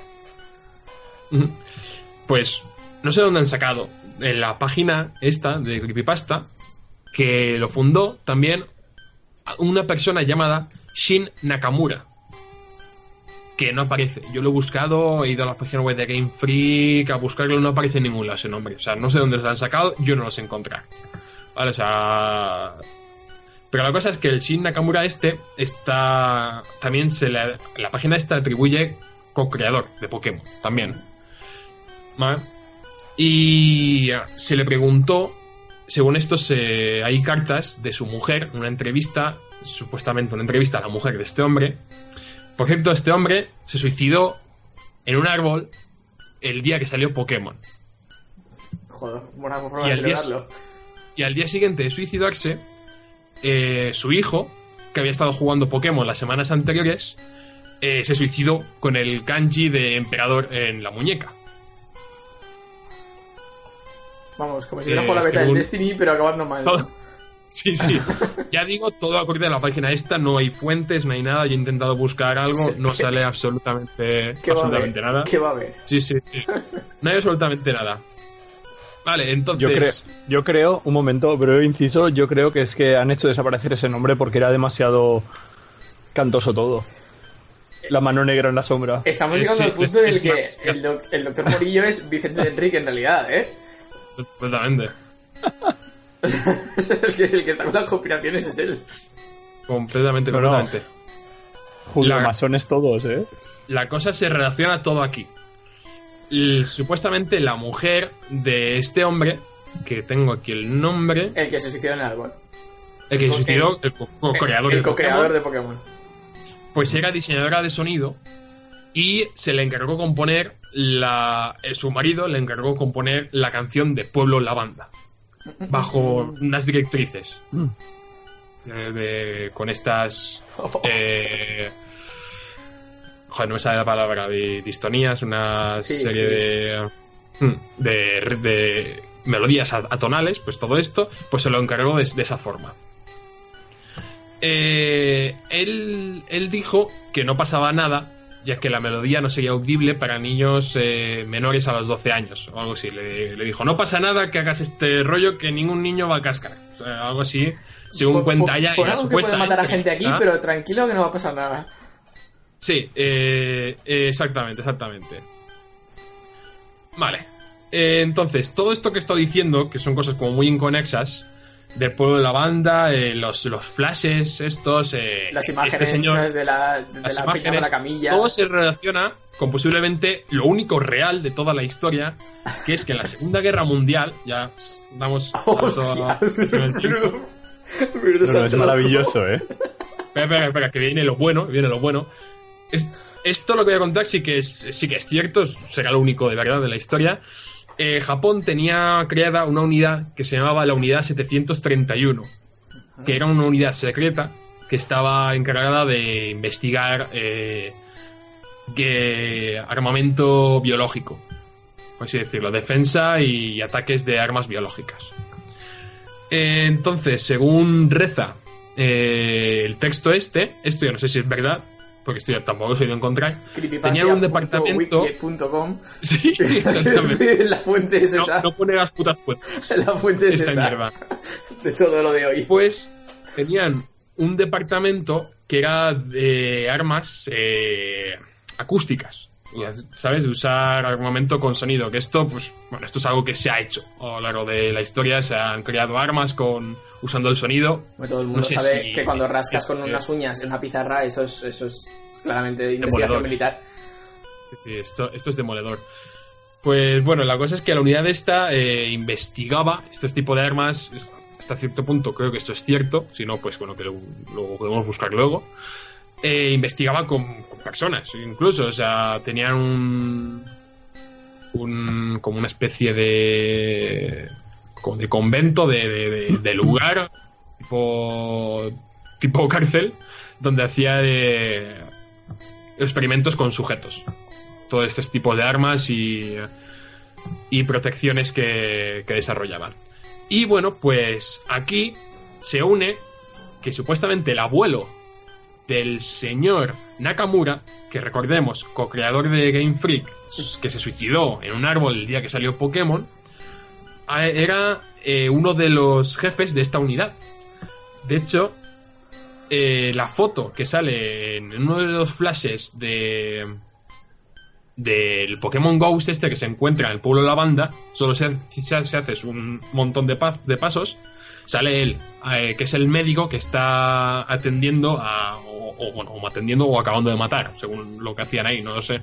Pues no sé dónde han sacado en la página esta de Creepypasta que lo fundó también una persona llamada Shin Nakamura. Que no aparece. Yo lo he buscado, he ido a la página web de Game Freak a buscarlo, no aparece en ningún lado ese nombre. O sea, no sé dónde los han sacado, yo no los he encontrado. Vale, o sea. Pero la cosa es que el Shin Nakamura este está. También se le. La página esta atribuye co-creador de Pokémon, también. ¿Vale? Y se le preguntó, según esto, se, hay cartas de su mujer, una entrevista, supuestamente una entrevista a la mujer de este hombre. Por cierto, este hombre se suicidó en un árbol el día que salió Pokémon. Joder, buena forma Y de al día-. Y al día siguiente de suicidarse, eh, su hijo, que había estado jugando Pokémon las semanas anteriores, eh, se suicidó con el kanji de emperador en la muñeca. Vamos, como si Eh, hubiera jugado la beta del según- Destiny, pero acabando mal. Sí, sí. [laughs] Ya digo, todo acorde a la página esta, no hay fuentes, no hay nada. Yo he intentado buscar algo, no sale absolutamente, ¿Qué va a haber? absolutamente nada. ¿Qué va a haber? Sí, sí, sí. No hay absolutamente nada. Vale, entonces. Yo creo, yo creo, un momento, breve inciso, yo creo que es que han hecho desaparecer ese nombre porque era demasiado cantoso todo. La mano negra en la sombra. Estamos Es- llegando al punto es- en el es que el, doc- el doctor Morillo es Vicente de Enrique en realidad, ¿eh? Completamente. [laughs] el, que, el que está con las conspiraciones es él. Completamente, No, no. completamente. Julio la- masones todos, ¿eh? La cosa se relaciona todo aquí. supuestamente la mujer de este hombre, que tengo aquí el nombre, El que se suicidó en el árbol. el que co- suicidó, el co- co-creador el de co-creador Pokémon, de Pokémon. pues era diseñadora de sonido y se le encargó componer la eh, su marido le encargó componer la canción de Pueblo Lavanda bajo unas directrices Mm. de- de- con estas [laughs] eh, joder, no me sale la palabra de distonías una Sí, serie sí. de mm, de, de melodías atonales pues todo esto pues se lo encargó de, de esa forma eh, él, él dijo que no pasaba nada, ya que la melodía no sería audible para niños eh, menores a los 12 años, o algo así. Le, le dijo, no pasa nada que hagas este rollo que ningún niño va a cascar. O sea, algo así, según Por- cuenta por- ella. por la algo que puede matar a gente aquí, pero tranquilo que no va a pasar nada. Sí, eh, exactamente, exactamente. Vale. Eh, entonces, todo esto que estoy diciendo, que son cosas como muy inconexas, del pueblo de la banda, eh, los, los flashes estos, eh, Las este imágenes señor- esas de la, de las la imágenes, de la camilla. todo se relaciona con posiblemente lo único real de toda la historia, que es que en la Segunda Guerra Mundial, ya damos [laughs] salto a- Hostias. en el [laughs] tiempo. Pero No, no, es maravilloso, ¿eh? Espera, espera, espera, que viene lo bueno, viene lo bueno. Es- esto lo que voy a contar sí que es, sí que es cierto, será lo único de verdad de la historia. Eh, Japón tenía creada una unidad que se llamaba la Unidad 731, que era una unidad secreta que estaba encargada de investigar eh, que- armamento biológico, por así decirlo, defensa y ataques de armas biológicas. Eh, entonces, según reza eh, el texto este, esto yo no sé si es verdad, porque esto tampoco lo he ido a encontrar. Tenían un departamento- Wiki.com. [laughs] Sí, [laughs] exactamente. la fuente es No, esa. no pone las putas fuentes. [laughs] La fuente es Esta esa. mierda. De todo lo de hoy. Pues tenían un departamento que era de armas eh, acústicas. ¿Sabes? De usar armamento con sonido. Que esto, pues, bueno, esto es algo que se ha hecho a lo largo de la historia. Se han creado armas con usando el sonido. Bueno, todo el mundo No sé sabe si- que cuando rascas con eh, unas uñas en una pizarra, eso es, eso es claramente investigación Demoledor. militar. Sí, esto, esto es demoledor. Pues bueno, la cosa es que la unidad esta eh, investigaba este tipo de armas. Hasta cierto punto creo que esto es cierto. Si no, pues bueno, que lo, lo podemos buscar luego. Eh, investigaba con, personas, incluso. O sea, tenían un. un como una especie de. de convento, de, lugar, tipo. tipo cárcel, donde hacía experimentos con sujetos todo este tipo de armas y, y protecciones que, que desarrollaban. Y bueno, pues aquí se une que supuestamente el abuelo del señor Nakamura, que recordemos, co-creador de Game Freak, que se suicidó en un árbol el día que salió Pokémon, era eh, uno de los jefes de esta unidad. De hecho, eh, la foto que sale en uno de los flashes de del Pokémon Ghost este que se encuentra en el pueblo de la banda, solo se, se, se haces un montón de pasos, sale él, eh, que es el médico que está atendiendo a, o, o, bueno, o atendiendo o acabando de matar, según lo que hacían ahí, no lo sé,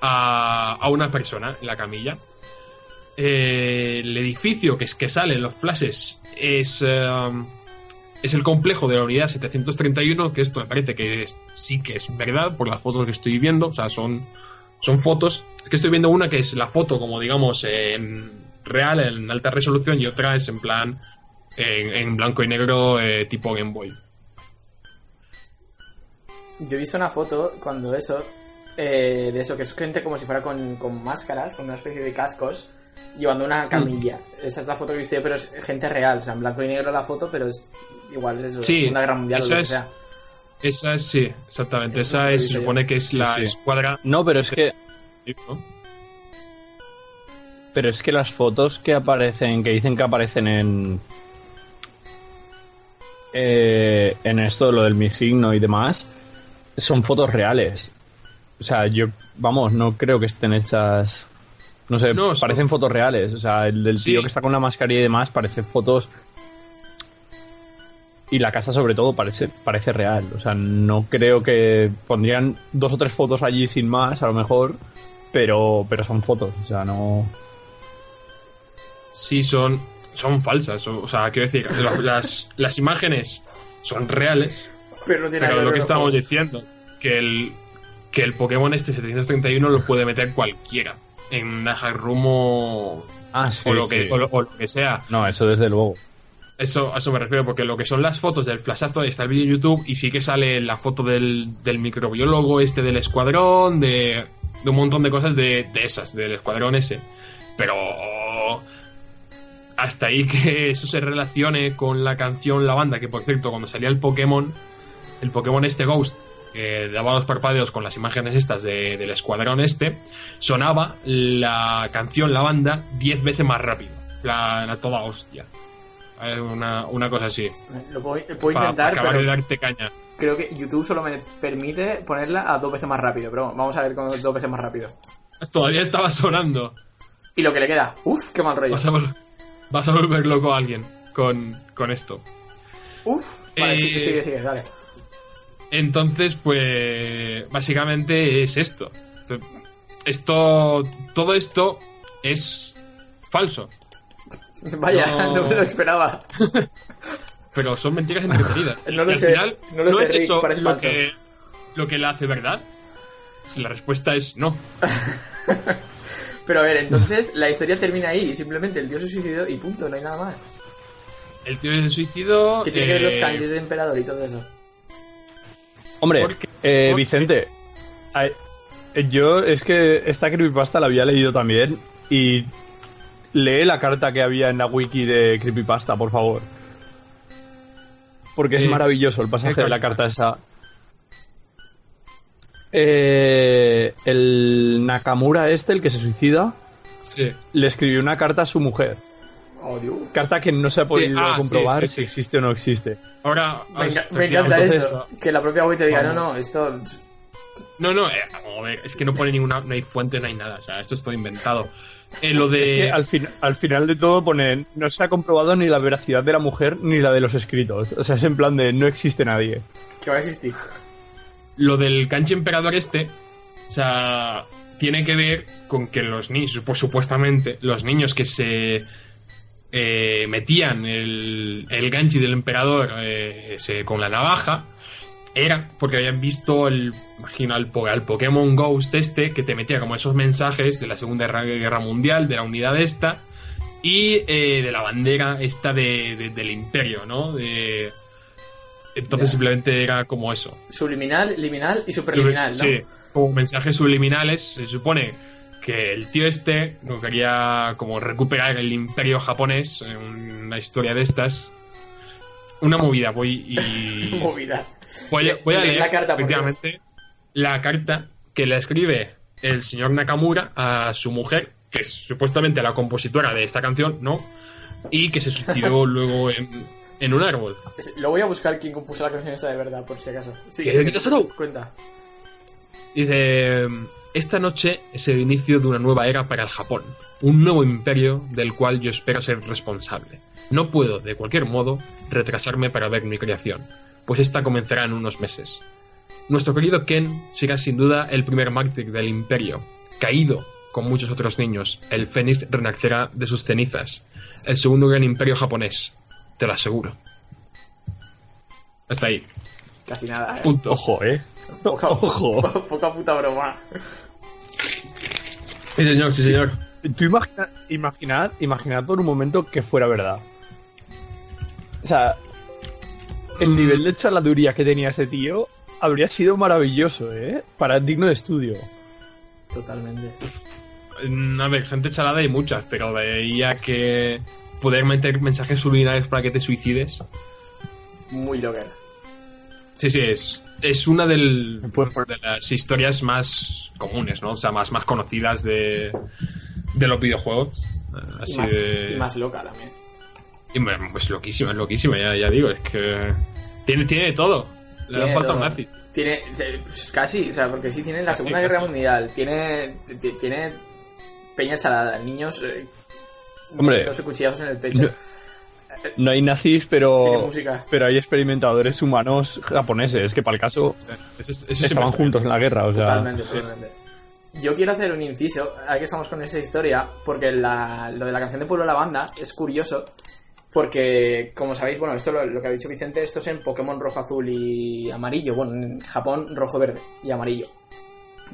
a, a una persona en la camilla. Eh, el edificio que es que sale en los flashes es, eh, es el complejo de la unidad 731, que esto me parece que es- sí que es verdad por las fotos que estoy viendo, o sea, son, son fotos. Es que estoy viendo una que es la foto como digamos en real, en alta resolución, y otra es en plan en, en blanco y negro eh, tipo Game Boy. Yo he visto una foto cuando eso, eh, de eso, que es gente como si fuera con, con máscaras, con una especie de cascos, llevando una camilla. Esa es la foto que he visto yo, pero es gente real, o sea, en blanco y negro la foto, pero es igual, es eso, Sí, Segunda Guerra Mundial o esa lo que es- sea. Esa es, sí, exactamente. Eso Esa es, se yo. supone que es la Sí, sí. escuadra. No, pero es que ¿no? Pero es que las fotos que aparecen, que dicen que aparecen en. Eh, en esto, lo del mi signo y demás, son fotos reales. O sea, yo, vamos, no creo que estén hechas. No sé, No, son- parecen fotos reales. O sea, el del Sí. tío que está con la mascarilla y demás parecen fotos. Y la casa, sobre todo, parece, parece real. O sea, no creo que pondrían dos o tres fotos allí sin más, a lo mejor. pero, pero son fotos, o sea, no... Sí, son, son falsas. O, o sea, quiero decir, las, las, las imágenes son reales, Pero no tiene pero nada lo que estamos diciendo, que el, que el Pokémon este 731 lo puede meter cualquiera. En Hack Room o, Ah, sí, o lo sí. que, o lo- o lo que sea. No, eso desde luego. Eso, a eso me refiero, porque lo que son las fotos del flashazo está el vídeo en YouTube y sí que sale la foto del, del microbiólogo este del escuadrón, de, de un montón de cosas de, de esas, del escuadrón ese. Pero hasta ahí que eso se relacione con la canción La Banda, que por cierto, cuando salía el Pokémon, el Pokémon este Ghost, que daba los parpadeos con las imágenes estas de- del escuadrón este, sonaba la canción La Banda 10 veces más rápido. La, la toda hostia. Una, una cosa así. Lo puedo, intentar, acabar pero de darte caña. creo que YouTube solo me permite ponerla a dos veces más rápido. Pero vamos a ver con dos veces más rápido. Todavía estaba sonando. Y lo que le queda, uff, qué mal rollo. Vol- vas a volver loco a alguien con, con esto. Uff, vale, Eh, sigue, sigue, sigue, dale. Entonces, pues básicamente es esto. Esto, todo esto es falso, Vaya, no- [laughs] no, me lo esperaba. [laughs] pero son mentiras entretenidas. [laughs] No lo Y al sé, final, no lo sé, es Rick, eso lo falso. que, lo que la hace verdad. La respuesta es no. Pero a ver, entonces la historia termina ahí. Simplemente el dios se suicidó y punto, no hay nada más. El tío es suicidio. Que tiene que ver los eh, kanjis de emperador y todo eso. Hombre, ¿Por qué? eh. Vicente, ay, eh, yo es que esta creepypasta la había leído también y lee la carta que había en la wiki de creepypasta, por favor. Porque es Eh, maravilloso el pasaje ¿qué de la carta esa. Eh, el Nakamura este, el que se suicida, Sí. le escribió una carta a su mujer. Oh. Carta que no se ha podido ah, sí, comprobar sí, si existe o no existe. Ahora. Me, enca- os- me encanta entonces- eso. Que la propia web te diga, no, Vamos. no, esto. No, no, eh, a ver, es que no pone ninguna. No hay fuente, no hay nada. O sea, esto es todo inventado. Eh, lo de. Es que al, fin- al final de todo pone no se ha comprobado ni la veracidad de la mujer ni la de los escritos. O sea, es en plan de no existe nadie. que va a existir. Lo del canchi emperador este, o sea, tiene que ver con que los niños, pues supuestamente, los niños que se eh, metían el, el ganchi del emperador eh, con la navaja, era porque habían visto el, po- al Pokémon Ghost este, que te metía como esos mensajes de la Segunda Guerra- Guerra Mundial, de la unidad esta, y eh, de la bandera esta de, de- del imperio, ¿no? De, entonces Ya. simplemente era como eso. Subliminal, liminal y superliminal, ¿no? Sí, como mensajes subliminales. Se supone que el tío este quería como recuperar el imperio japonés una historia de estas. Una movida, voy y. [laughs] Movida. Voy, a- voy a Lee leer la carta, efectivamente la carta que le escribe el señor Nakamura a su mujer, que es supuestamente la compositora de esta canción, ¿no? Y que se suicidó [laughs] luego en, en un árbol. Lo voy a buscar quién compuso la canción esta de verdad, por si acaso. Sí, ¿Qué? ¿Qué te has dado? Cuenta. Dice, esta noche es el inicio de una nueva era para el Japón, un nuevo imperio del cual yo espero ser responsable. No puedo, de cualquier modo, retrasarme para ver mi creación, pues esta comenzará en unos meses. Nuestro querido Ken será sin duda el primer mártir del imperio, caído con muchos otros niños. El Fénix renacerá de sus cenizas. El segundo gran imperio japonés, te lo aseguro. Hasta ahí, Casi nada, ¿eh? punto. Ojo, eh. [laughs] Poca, Ojo. [laughs] poca puta broma. Sí, señor, sí, señor. Tú imagina, imaginad, imaginad por un momento que fuera verdad. O sea, el nivel de charlaturía que tenía ese tío habría sido maravilloso, ¿eh? Para digno de estudio. Totalmente. Mm, A ver, gente chalada hay muchas, pero de ahí a que poder meter mensajes subliminales para que te suicides. Muy loca. Sí, sí, es, es una del, de las historias más comunes, ¿no? O sea, más, más conocidas de, de los videojuegos. Eh, Y Así más, de. y más loca también. y me- pues loquísima, es loquísima, ya, ya digo, es que. Tiene, tiene de todo. Le Tiene dan falta un todo. nazi. Tiene, se- pues, casi, o sea, porque sí tiene la Segunda Guerra Mundial, tiene, ti- tiene peña chalada, niños, eh, Hombre, dos cuchillazos en el pecho. no- No hay nazis, pero, pero hay experimentadores humanos japoneses que para el caso estaban está bien. juntos en la guerra. O sea, Totalmente, totalmente. yo quiero hacer un inciso, ahora que estamos con esa historia, porque la- lo de la canción de Pueblo la Banda es curioso, porque, como sabéis, bueno, esto lo, lo que ha dicho Vicente, esto es en Pokémon rojo, azul y amarillo. Bueno, en Japón rojo, verde y amarillo.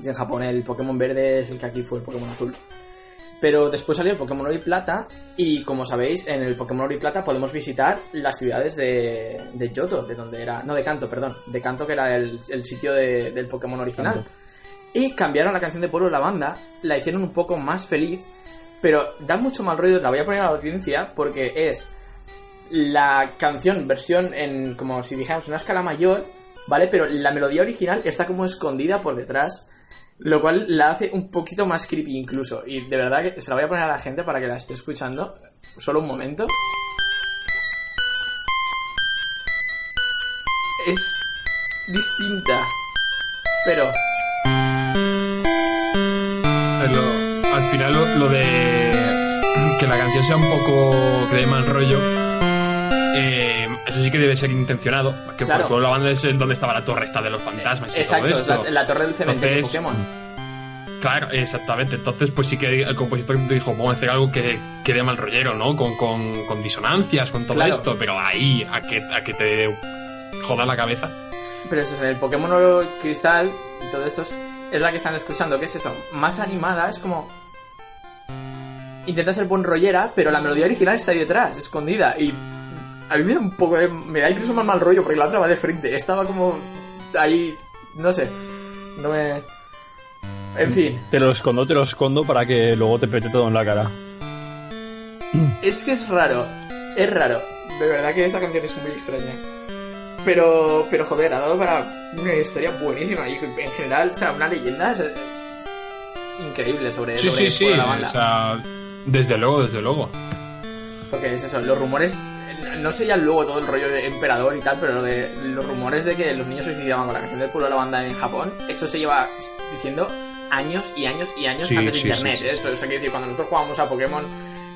Y en Japón el Pokémon verde es el que aquí fue el Pokémon azul. Pero después salió el Pokémon Oro y Plata y como sabéis, en el Pokémon Oro y Plata podemos visitar las ciudades de, de Johto, de donde era... No, de Kanto, perdón. De Kanto, que era el, el sitio de- del Pokémon original. Y cambiaron la canción de Pueblo la banda, la hicieron un poco más feliz, pero da mucho mal rollo, la voy a poner a la audiencia porque es la canción, versión en como si dijéramos una escala mayor, ¿vale? Pero la melodía original está como escondida por detrás, lo cual la hace un poquito más creepy incluso. Y de verdad que se la voy a poner a la gente para que la esté escuchando. Solo un momento. Es distinta, pero al final lo, lo de que la canción sea un poco que dé mal rollo, eso sí que debe ser intencionado. Que Claro. por la banda es donde estaba la torre esta de los fantasmas y exacto, todo es esto. la, la torre del cementerio Entonces, de Pokémon. Claro, exactamente. Entonces, pues sí que el compositor dijo, vamos a hacer algo que quede mal rollero, ¿no? Con, con, con disonancias, con todo Claro. esto, pero ahí, a que, a que te joda la cabeza. Pero eso el Pokémon Oro Cristal y todo esto es, es la que están escuchando. ¿Qué es eso? Más animada, es como. Intenta ser buen rollera, pero la melodía original está ahí detrás, escondida. Y a mí me da un poco de. Me da incluso más mal rollo porque la otra va de frente. Estaba como. Ahí. No sé. No me. En fin. Te lo escondo, te lo escondo para que luego te pete todo en la cara. Es que es raro. Es raro. De verdad que esa canción es muy extraña. Pero, pero joder, ha dado para una historia buenísima. Y en general, o sea, una leyenda es- increíble sobre, Sí, sobre sí, sí. la banda. O sea, desde luego, desde luego. Porque es eso, los rumores. No sé ya luego todo el rollo de emperador y tal, pero lo de los rumores de que los niños se suicidaban con la canción del pueblo de la banda en Japón, eso se lleva diciendo años y años y años Sí, antes de sí, internet. sí, sí. ¿eh? Eso, eso quiere decir, cuando nosotros jugábamos a Pokémon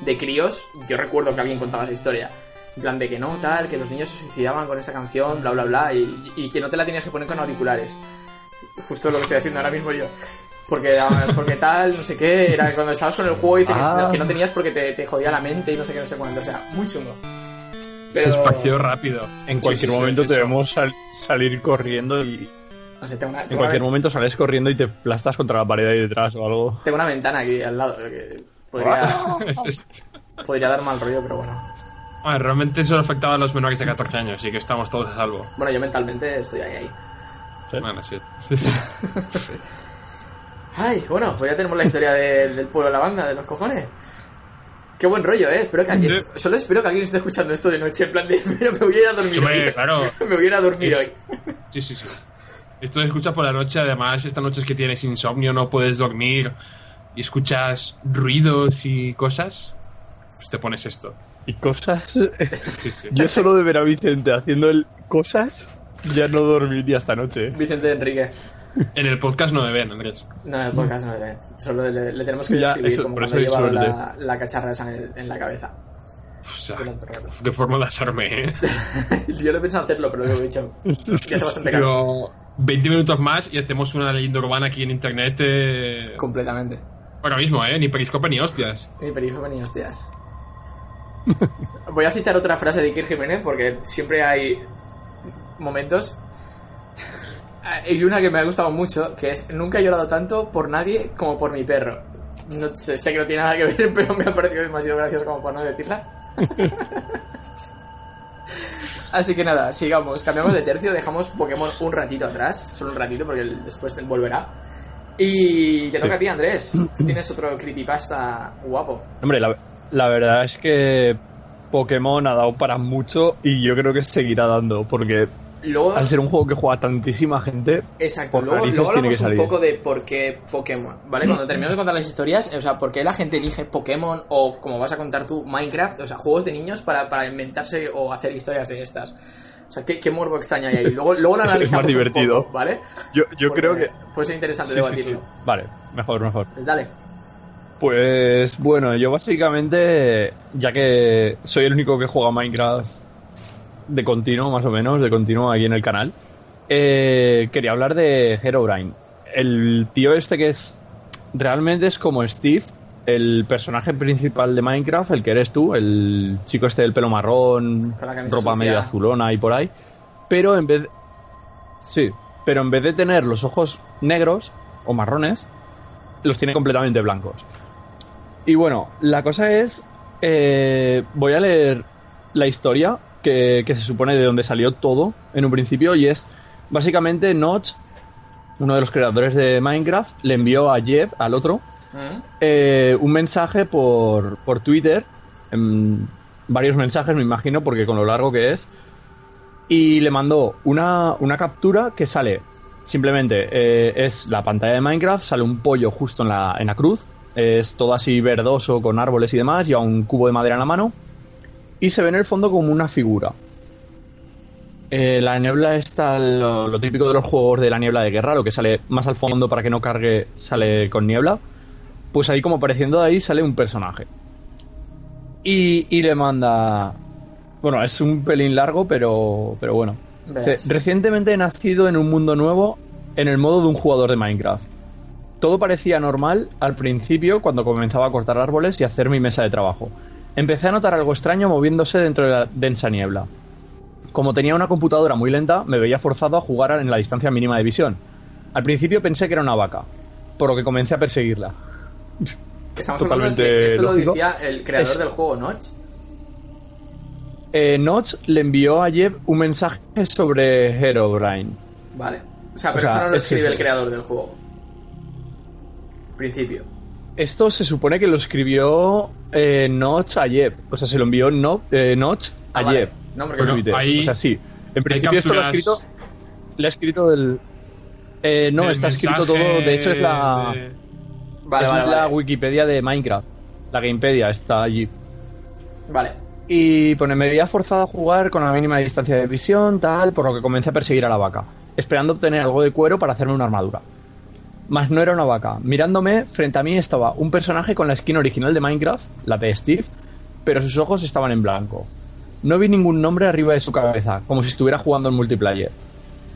de críos, yo recuerdo que alguien contaba esa historia. En plan de que no, tal, que los niños se suicidaban con esta canción, bla, bla, bla, y, y que no te la tenías que poner con auriculares. Justo lo que estoy haciendo ahora mismo yo. Porque, ah, porque tal, no sé qué, era cuando estabas con el juego y dice que- Ah. que, no tenías porque te, te jodía la mente y no sé qué, no sé cuánto. O sea, muy chungo. Se esparció rápido. En Sí, cualquier sí, sí, momento eso. debemos sal- salir corriendo y No sé, tengo una, en tengo cualquier una- momento sales corriendo y te plastas contra la pared ahí detrás o algo. tengo una ventana aquí al lado que podría, [laughs] podría dar mal rollo, pero bueno. Ah, realmente eso afectaba a los menores de 14 años, así que estamos todos a salvo. Bueno, yo mentalmente estoy ahí, ahí. ¿Sí? Bueno, sí. Sí, sí. [laughs] Ay, bueno, pues ya tenemos la historia de- del pueblo de la banda, de los cojones. Qué buen rollo, ¿eh? Espero que alguien, Sí. solo espero que alguien esté escuchando esto de noche, en plan de, [laughs] "Mira, me voy a ir a dormir Hombre, hoy". claro. [laughs] me voy a ir a dormir Es- hoy. [laughs] Sí, sí, sí. Esto lo escuchas por la noche, además, estas noches que tienes insomnio, no puedes dormir y escuchas ruidos y cosas, pues te pones esto. Y cosas. Sí, sí. Yo solo de ver a Vicente haciendo el cosas, ya no dormiría esta noche. ¿eh? Vicente de Enrique. En el podcast no me ven, Andrés. No, en el podcast no le ven. Solo le, le tenemos que Ya, describir eso- como por eso llevado la, la cacharra esa en, en la cabeza. O sea, qué forma de asarme, ¿eh? [laughs] Yo lo he pensado hacerlo, pero lo he dicho. [laughs] Ya hace bastante. Pero 20 minutos más y hacemos una leyenda urbana aquí en internet. Eh... Completamente. Ahora mismo, ¿eh? Ni periscope ni hostias. Ni periódico ni hostias. Voy a citar otra frase de Iker Jiménez porque siempre hay momentos. Hay una que me ha gustado mucho, que es Nunca he llorado tanto por nadie como por mi perro. No sé, sé que no tiene nada que ver, [laughs] pero me ha parecido demasiado gracioso como para no decirla. [laughs] Así que nada, sigamos, cambiamos de tercio, dejamos Pokémon un ratito atrás, solo un ratito porque después te- volverá. Y te Sí. toca a ti, Andrés. Tú [clears throat] tienes otro creepypasta guapo. Hombre, la, la verdad es que Pokémon ha dado para mucho y yo creo que seguirá dando, porque Luego, al ser un juego que juega tantísima gente, exacto, luego, luego tiene hablamos que un salir. poco de por qué Pokémon, ¿vale? Cuando terminemos de contar las historias, o sea, por qué la gente elige Pokémon o, como vas a contar tú, Minecraft, o sea, juegos de niños para, para inventarse o hacer historias de estas. O sea, qué, qué morbo extraño hay ahí. [laughs] Luego, luego lo Es más analizamos divertido. un poco, ¿vale? yo, yo Porque creo que... Puede ser interesante Sí, sí, debatirlo. sí. Vale, mejor, mejor. Pues dale. Pues bueno, yo básicamente, ya que soy el único que juega Minecraft de continuo, más o menos, de continuo aquí en el canal, eh, quería hablar de Herobrine. El tío este que es realmente es como Steve, el personaje principal de Minecraft, el que eres tú, el chico este del pelo marrón, ropa sucia. medio azulona y por ahí. Pero en vez Sí, pero en vez de tener los ojos negros o marrones, los tiene completamente blancos. Y bueno, la cosa es. eh, voy a leer la historia que, que se supone de donde salió todo en un principio. Y es básicamente Notch, uno de los creadores de Minecraft, le envió a Jeb, al otro, ¿Mm? eh, un mensaje por, por Twitter. em, varios mensajes, me imagino, porque con lo largo que es. Y le mandó una, una captura que sale. Simplemente eh, es la pantalla de Minecraft, sale un pollo justo en la, en la cruz. Es todo así verdoso con árboles y demás, lleva un cubo de madera en la mano. Y se ve en el fondo como una figura. Eh, la niebla está lo, lo típico de los juegos de la niebla de guerra, lo que sale más al fondo para que no cargue, sale con niebla. Pues ahí como apareciendo de ahí sale un personaje. Y, y le manda... Bueno, es un pelín largo, pero, pero bueno. Dice, Recientemente he nacido en un mundo nuevo en el modo de un jugador de Minecraft. Todo parecía normal al principio cuando comenzaba a cortar árboles y hacer mi mesa de trabajo. Empecé a notar algo extraño moviéndose dentro de la densa niebla. Como tenía una computadora muy lenta, me veía forzado a jugar en la distancia mínima de visión. Al principio pensé que era una vaca, por lo que comencé a perseguirla. Estamos de que Totalmente esto lo decía el creador Es- del juego, Notch. Eh, Notch le envió a Jeb un mensaje sobre Herobrine. Vale. O sea, O pero sea, eso no lo es escribe el creador del juego. Principio. Esto se supone que lo escribió eh, Notch a Jeb. O sea, se lo envió no, eh, Notch a Ah, vale. No, porque por Twitter. ahí- O sea, sí. En principio esto lo ha escrito. Le ha escrito del. Eh, no, está escrito todo. De hecho, es la. de- Vale, es vale, la vale. Wikipedia de Minecraft. La Gamepedia está allí. Vale. Y pone, me veía forzado a jugar con la mínima distancia de visión, tal, por lo que comencé a perseguir a la vaca, esperando obtener algo de cuero para hacerme una armadura. Mas no era una vaca. Mirándome, frente a mí estaba un personaje con la skin original de Minecraft, la de Steve, pero sus ojos estaban en blanco. No vi ningún nombre arriba de su cabeza, como si estuviera jugando en multiplayer.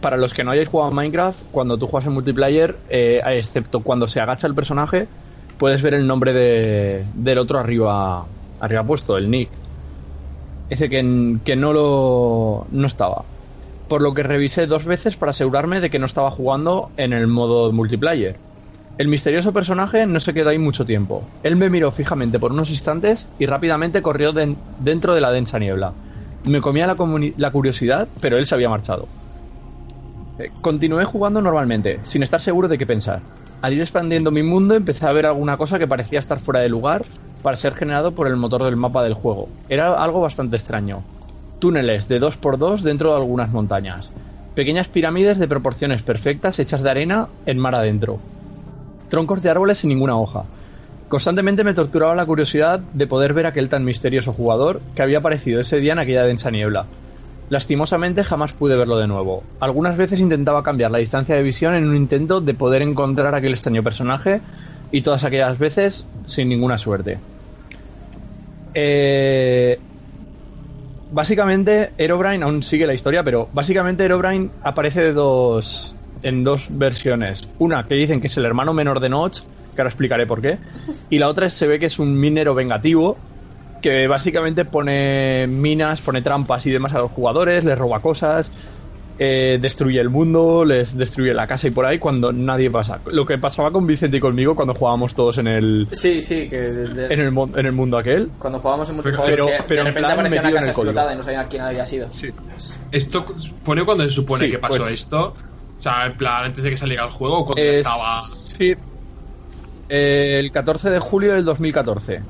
Para los que no hayáis jugado a Minecraft, cuando tú juegas en multiplayer, eh, excepto cuando se agacha el personaje, puedes ver el nombre de- del otro arriba, arriba puesto, el nick. Ese que, que no lo no estaba. Por lo que revisé dos veces para asegurarme de que no estaba jugando en el modo multiplayer. El misterioso personaje no se quedó ahí mucho tiempo. Él me miró fijamente por unos instantes y rápidamente corrió den- dentro de la densa niebla. Me comía la, la curiosidad, pero él se había marchado. Eh, Continué jugando normalmente, sin estar seguro de qué pensar. Al ir expandiendo mi mundo empecé a ver alguna cosa que parecía estar fuera de lugar para ser generado por el motor del mapa del juego. Era algo bastante extraño. Túneles de 2x2 dentro de algunas montañas. Pequeñas pirámides de proporciones perfectas hechas de arena en mar adentro. Troncos de árboles sin ninguna hoja. Constantemente me torturaba la curiosidad de poder ver aquel tan misterioso jugador que había aparecido ese día en aquella densa niebla. Lastimosamente jamás pude verlo de nuevo. Algunas veces intentaba cambiar la distancia de visión en un intento de poder encontrar aquel extraño personaje y todas aquellas veces sin ninguna suerte. Eh, básicamente Herobrine aún sigue la historia, pero básicamente Herobrine aparece de dos en dos versiones. Una que dicen que es el hermano menor de Notch, que ahora explicaré por qué, y la otra es- se ve que es un minero vengativo que básicamente pone minas, pone trampas y demás a los jugadores, les roba cosas, eh, destruye el mundo, les destruye la casa y por ahí cuando nadie pasa. Lo que pasaba con Vicente y conmigo cuando jugábamos todos en el Sí, sí, que de- de- en el, en el mundo aquel. cuando jugábamos en multijugador Pero- que pero de en repente plan aparecía una casa explotada y no sabían quién había sido. Sí. Esto pone cuando se supone Sí, que pasó pues- esto. O sea, en plan, antes de que saliera el juego, o cuando Eh, estaba. Sí. Eh, el 14 de julio del 2014.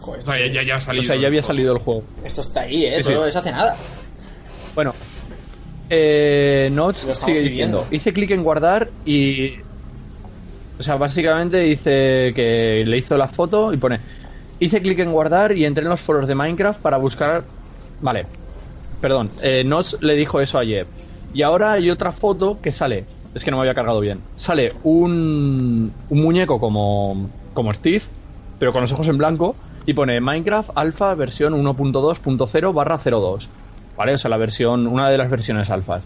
Joder, O sea, ya, ya, ya ha O sea, ya había juego. salido el juego. Esto está ahí, ¿eh? Sí, Eso es hace nada. Bueno, eh, Notch sigue viviendo. diciendo: hice clic en guardar y. O sea, básicamente dice que le hizo la foto y pone: hice clic en guardar y entré en los foros de Minecraft para buscar. Vale, perdón, eh, Notch le dijo eso a Jeb. Y ahora hay otra foto que sale. Es que no me había cargado bien. Sale un, un muñeco como, como Steve, pero con los ojos en blanco, y pone Minecraft Alpha versión 1.2.0 barra 02. ¿Vale? O sea, la versión, una de las versiones alfas.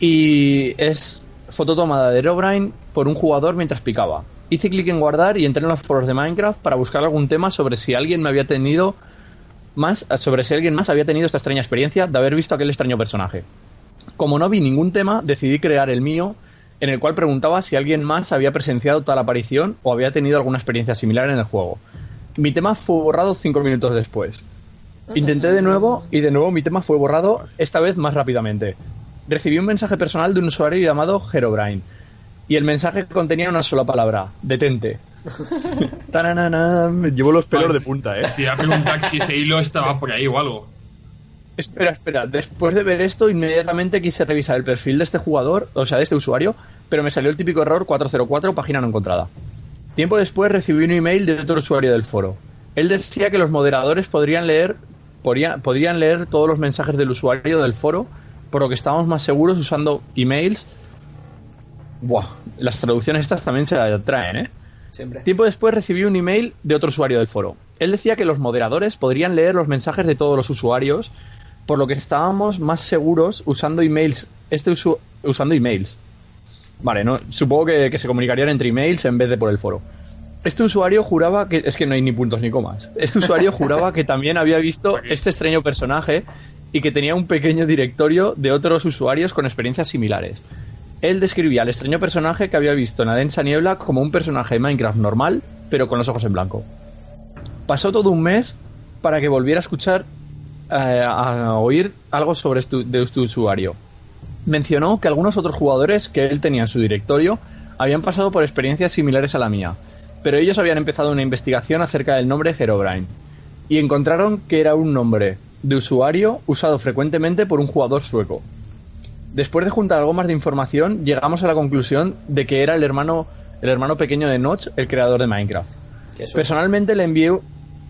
Y es foto tomada de Herobrine por un jugador mientras picaba. Hice clic en guardar y entré en los foros de Minecraft para buscar algún tema sobre si alguien me había tenido más sobre si alguien más había tenido esta extraña experiencia de haber visto aquel extraño personaje. Como no vi ningún tema, decidí crear el mío, en el cual preguntaba si alguien más había presenciado tal aparición o había tenido alguna experiencia similar en el juego. Mi tema fue borrado cinco minutos después. Intenté de nuevo y de nuevo mi tema fue borrado, esta vez más rápidamente. Recibí un mensaje personal de un usuario llamado Herobrine y el mensaje contenía una sola palabra, detente. [laughs] Taranana, me llevo los pelos de punta, eh. A preguntar si ese hilo estaba por ahí o algo. Espera, espera. Después de ver esto, inmediatamente quise revisar el perfil de este jugador, o sea, de este usuario, pero me salió el típico error 404, página no encontrada. Tiempo después recibí un email de otro usuario del foro. Él decía que los moderadores podrían leer, podría- podrían leer todos los mensajes del usuario del foro, por lo que estábamos más seguros usando emails. Buah, las traducciones estas también se traen, ¿eh? Siempre. Tiempo después recibí un email de otro usuario del foro. Él decía que los moderadores podrían leer los mensajes de todos los usuarios, por lo que estábamos más seguros usando emails. Este usu- usando emails. Vale, no, supongo que, que se comunicarían entre emails en vez de por el foro. Este usuario juraba que. Es que no hay ni puntos ni comas. Este usuario [laughs] juraba que también había visto este extraño personaje y que tenía un pequeño directorio de otros usuarios con experiencias similares. Él describía al extraño personaje que había visto en la densa niebla como un personaje de Minecraft normal, pero con los ojos en blanco. Pasó todo un mes para que volviera a escuchar, eh, a oír algo sobre este, de este usuario. Mencionó que algunos otros jugadores que él tenía en su directorio habían pasado por experiencias similares a la mía, pero ellos habían empezado una investigación acerca del nombre Herobrine y encontraron que era un nombre de usuario usado frecuentemente por un jugador sueco. Después de juntar algo más de información, llegamos a la conclusión de que era el hermano, el hermano pequeño de Notch, el creador de Minecraft. Personalmente le envié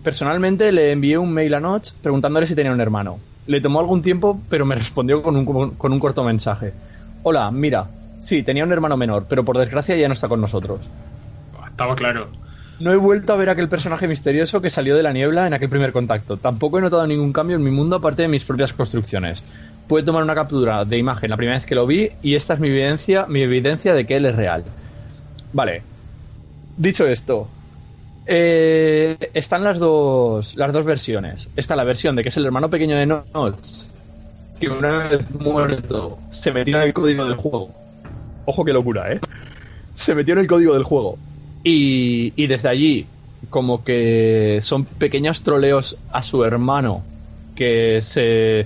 personalmente le envié un mail a Notch preguntándole si tenía un hermano. Le tomó algún tiempo, pero me respondió con un, con un corto mensaje. Hola, mira, sí, tenía un hermano menor, pero por desgracia ya no está con nosotros. Estaba claro. No he vuelto a ver aquel personaje misterioso que salió de la niebla en aquel primer contacto. Tampoco he notado ningún cambio en mi mundo aparte de mis propias construcciones. Pude tomar una captura de imagen la primera vez que lo vi y esta es mi evidencia, mi evidencia de que él es real. Vale. Dicho esto, eh, están las dos, las dos versiones. Está la versión de que es el hermano pequeño de Notch, que una vez muerto se metió en el código del juego. Ojo que locura, ¿eh? Se metió en el código del juego. Y, y desde allí, como que son pequeños troleos a su hermano que se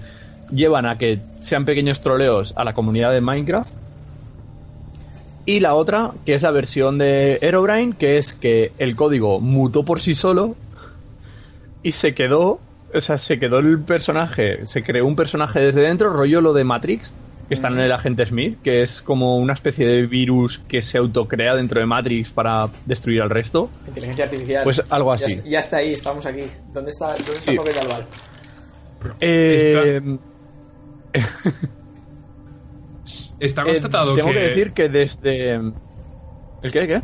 llevan a que sean pequeños troleos a la comunidad de Minecraft. Y la otra, que es la versión de Herobrine, que es que el código mutó por sí solo y se quedó, o sea, se quedó el personaje, se creó un personaje desde dentro, rollo lo de Matrix, que está en el agente Smith, que es como una especie de virus que se autocrea dentro de Matrix para destruir al resto. Inteligencia artificial. Pues algo así. Ya, está ahí, estamos aquí. ¿Dónde está, dónde está Sí. Pocket Albal? Eh, Está eh, [laughs] constatado tengo que, que decir que desde... ¿El qué? ¿Qué?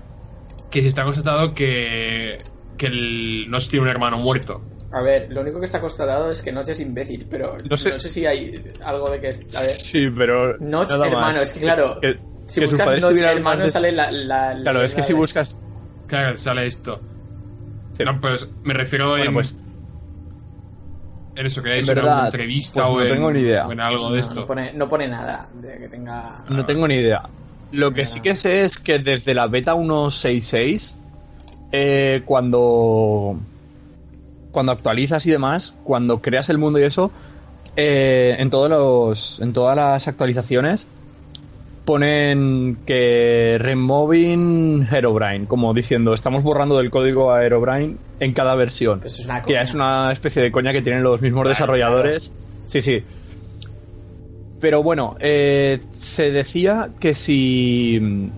que se está constatado que, que el Notch tiene un hermano muerto. A ver, lo único que está constatado es que Notch es imbécil, pero no No sé, si hay algo de que... es- A ver, Sí, pero... Notch hermano, más. es que claro, Que- si que buscas Notch hermano sale la... la- Claro, la- es que la- si buscas... Claro, sale esto. Sí. No, pues me refiero Bueno, en, pues en eso que ha en dicho en verdad, alguna entrevista pues o, no en, tengo ni idea. o en algo no, de esto. No pone, no pone nada de que tenga... No tengo ni idea. Lo que sí que sé es que desde la beta 1.6.6, eh, cuando, cuando actualizas y demás, cuando creas el mundo y eso, eh, en, todos los, en todas las actualizaciones ponen que removing Herobrine, como diciendo, estamos borrando del código a Herobrine en cada versión. Pues es una Que es una especie de coña que tienen los mismos Claro, desarrolladores. Sí, sí. Pero bueno, eh, se decía que si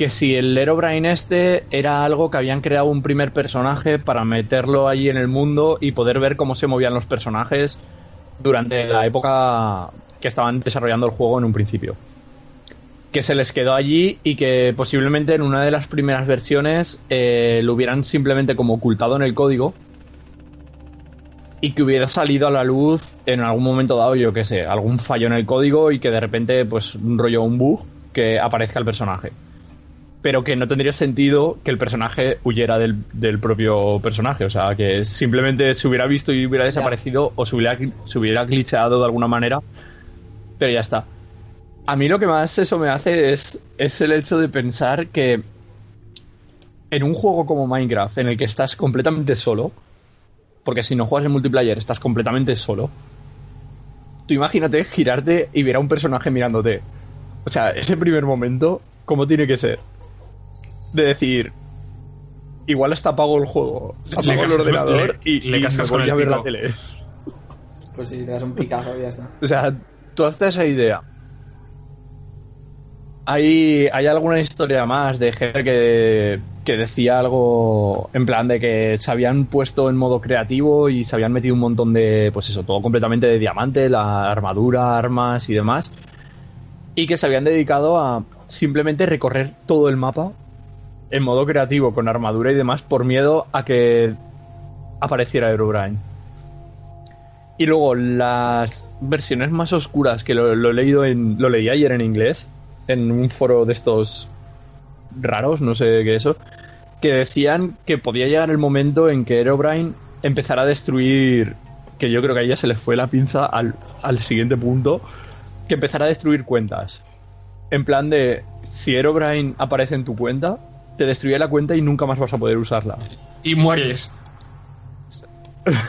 que si el Herobrine este era algo que habían creado un primer personaje para meterlo allí en el mundo y poder ver cómo se movían los personajes durante la época que estaban desarrollando el juego en un principio. Que se les quedó allí y que posiblemente en una de las primeras versiones eh, lo hubieran simplemente como ocultado en el código y que hubiera salido a la luz en algún momento dado, yo qué sé, algún fallo en el código y que de repente, pues, un rollo, un bug, que aparezca el personaje. Pero que no tendría sentido que el personaje huyera del, del propio personaje. O sea, que simplemente se hubiera visto y hubiera desaparecido o se hubiera, se hubiera glitcheado de alguna manera. Pero ya está. A mí lo que más eso me hace es, es el hecho de pensar que en un juego como Minecraft, en el que estás completamente solo, porque si no juegas en multiplayer estás completamente solo, tú imagínate girarte y ver a un personaje mirándote. O sea, ese primer momento, ¿cómo tiene que ser? De decir, igual hasta apago el juego, Le- apago el ordenador le- y, le y cascas me voy con a el ver la tele. Pues si le das un picazo y ya está. O sea, tú haces esa idea. Hay, hay alguna historia más de gente que, que decía algo en plan de que se habían puesto en modo creativo y se habían metido un montón de, pues eso, todo completamente de diamante, la armadura, armas y demás. Y que se habían dedicado a simplemente recorrer todo el mapa en modo creativo, con armadura y demás, por miedo a que apareciera Herobrine. Y luego las versiones más oscuras, que lo, he leído en. lo leí ayer en inglés, en un foro de estos raros, no sé qué eso, que decían que podía llegar el momento en que Herobrine empezara a destruir. Que yo creo que a ella se le fue la pinza al, al siguiente punto. Que empezara a destruir cuentas. En plan de. Si Herobrine aparece en tu cuenta, te destruye la cuenta y nunca más vas a poder usarla. Y mueres. [laughs]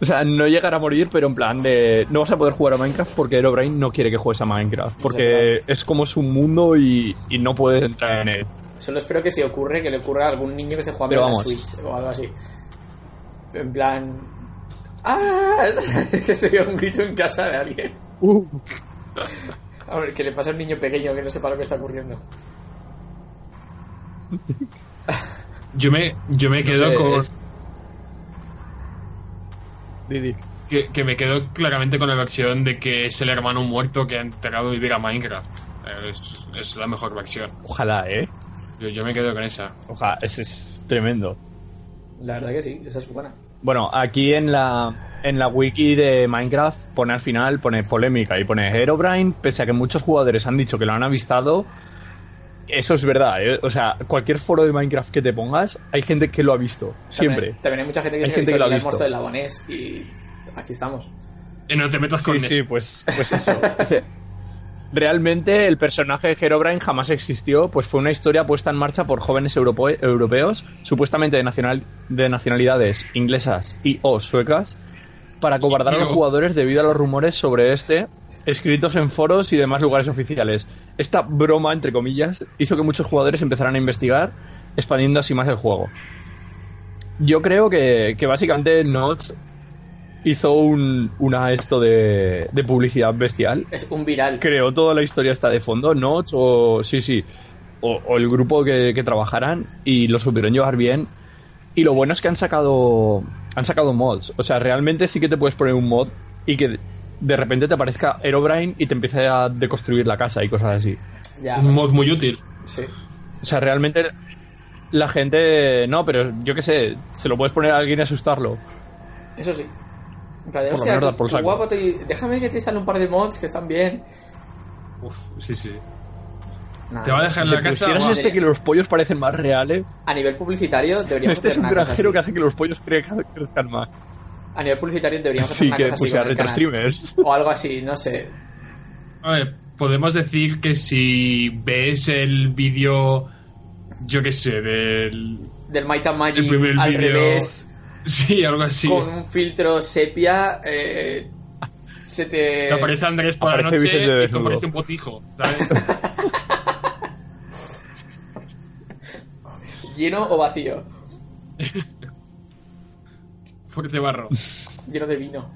O sea, no llegar a morir, pero en plan de. No vas a poder jugar a Minecraft porque Herobrine no quiere que juegues a Minecraft. Porque es como su mundo y, y no puedes entrar en él. Solo espero que si ocurre, que le ocurra a algún niño que esté jugando en la. Switch o algo así. En plan. ¡Ah! que [laughs] se oiga un grito en casa de alguien. A ver, que le pasa a un niño pequeño que no sepa lo que está ocurriendo. [laughs] Yo me, yo me No quedo sé, con. es- Didi. Que, que me quedo claramente con la versión de que es el hermano muerto que ha enterrado vivir a Minecraft. Eh, Es, es la mejor versión. Ojalá, ¿eh? Yo, yo me quedo con esa. Ojalá, ese es tremendo. La verdad que sí, esa es buena. Bueno, aquí en la, en la wiki de Minecraft pone al final, pone polémica y pone Herobrine, pese a que muchos jugadores han dicho que lo han avistado. Eso es verdad, ¿eh? O sea, cualquier foro de Minecraft que te pongas, hay gente que lo ha visto. Siempre. También, también hay mucha gente que Hay dice gente que que lo ha el visto. monstruo del y aquí estamos. Y no te metas con Sí, Ness. sí, pues, pues eso. [laughs] Realmente el personaje de Herobrine jamás existió, pues fue una historia puesta en marcha por jóvenes europe- europeos, supuestamente de, nacional, de nacionalidades inglesas y o suecas, para cobardar a los jugadores debido a los rumores sobre este, escritos en foros y demás lugares oficiales. Esta broma, entre comillas, hizo que muchos jugadores empezaran a investigar, expandiendo así más el juego. Yo creo que, que básicamente Notch hizo un, una esto de, de publicidad bestial. Es un viral. Creó toda la historia esta de fondo, Notch o sí, sí, o, o el grupo que, que trabajaran y lo supieron llevar bien. Y lo bueno es que han sacado han sacado mods. O sea, realmente sí que te puedes poner un mod y que de repente te aparezca Herobrine y te empiece a deconstruir la casa y cosas así. Ya, Un mod muy útil. sí. O sea, realmente la gente... No, pero yo qué sé, se lo puedes poner a alguien y asustarlo. Eso sí. En plan Por hostia, saco. guapo te- déjame que te salen un par de mods que están bien. Uf, sí, sí. Nah, Te va a dejar Si en la casa. pusieras guau. este que los pollos parecen más reales... A nivel publicitario deberíamos Este es un granjero que hace que los pollos cre- crezcan más. A nivel publicitario deberíamos hacer Sí, una que cosa así con el canal. streamers. O algo así, no sé. A ver, podemos decir que si ves el vídeo, yo qué sé, del... Del Might and Magic al vídeo- revés, [laughs] Sí, algo así. con un filtro sepia, eh, se te... Te aparece Andrés por la Aparece noche Vicente y te aparece un botijo, ¿sabes? [laughs] lleno o vacío. [laughs] Fuerte barro. [laughs] Lleno de vino.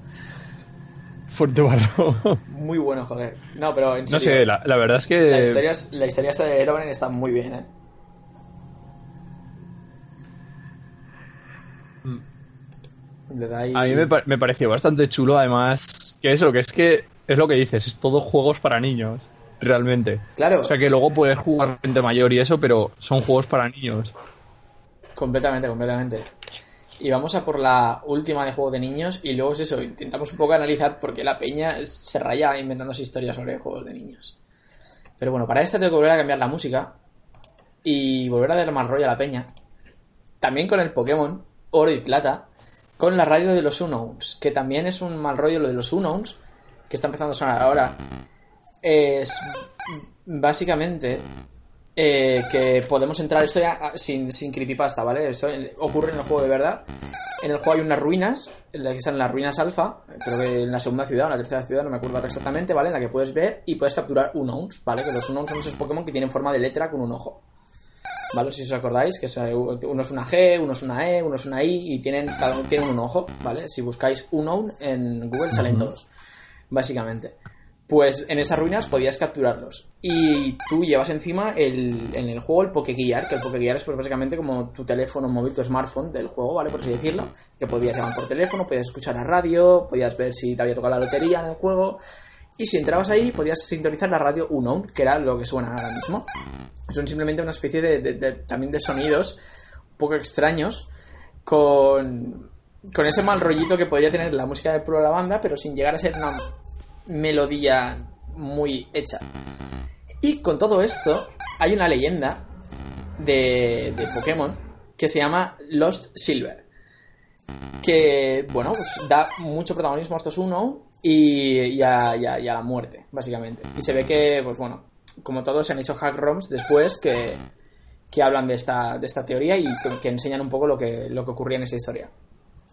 Fuerte barro. [laughs] Muy bueno, joder. No, pero en No serio. sé, la, la verdad es que... La historia, es- la historia esta de Herobrine está muy bien, ¿eh? Le da ahí- A mí me pareció bastante chulo, además, que eso, que es que es lo que dices, es todo juegos para niños, realmente. Claro, O sea que luego puedes jugar gente mayor y eso, pero son juegos para niños. completamente, completamente. Y vamos a por la última de juego de niños y luego es eso, intentamos un poco analizar por qué la peña se raya inventándose historias sobre juegos de niños. Pero bueno, para esta tengo que volver a cambiar la música y volver a dar más rollo a la peña. También con el Pokémon Oro y Plata, con la radio de los Unknowns, que también es un mal rollo lo de los Unknowns, que está empezando a sonar ahora. Es básicamente eh, que podemos entrar, esto ya ah, sin, sin creepypasta, ¿vale? Eso ocurre en el juego de verdad. En el juego hay unas ruinas, en las que están las ruinas alfa, creo que en la segunda ciudad o en la tercera ciudad, no me acuerdo exactamente, ¿vale? En la que puedes ver y puedes capturar Unknowns, ¿vale? Que los Unknowns son esos Pokémon que tienen forma de letra con un ojo. ¿Vale? Si os acordáis, que uno es una G, uno es una E, uno es una I y tienen, cada uno tiene un ojo, ¿vale? Si buscáis Unknown en Google salen todos, básicamente. Pues en esas ruinas podías capturarlos. Y tú llevas encima el, en el juego el Pokeguiar, que el Pokeguiar es pues básicamente como tu teléfono móvil, tu smartphone del juego, ¿vale? Por así decirlo. Que podías llamar por teléfono, podías escuchar la radio, podías ver si te había tocado la lotería en el juego. Y si entrabas ahí, podías sintonizar la radio Unknown, que era lo que suena ahora mismo. Son simplemente una especie de, de- también de sonidos un poco extraños con, con ese mal rollito que podía tener la música de pro la banda, pero sin llegar a ser una melodía muy hecha. Y con todo esto, hay una leyenda de, de Pokémon que se llama Lost Silver. Que, bueno, pues da mucho protagonismo a estos uno y, y a, y a- la muerte, básicamente. Y se ve que, pues bueno, como todos se han hecho hack ROMs después que, que hablan de esta, de esta teoría y que, que enseñan un poco lo que, lo que ocurría en esta historia.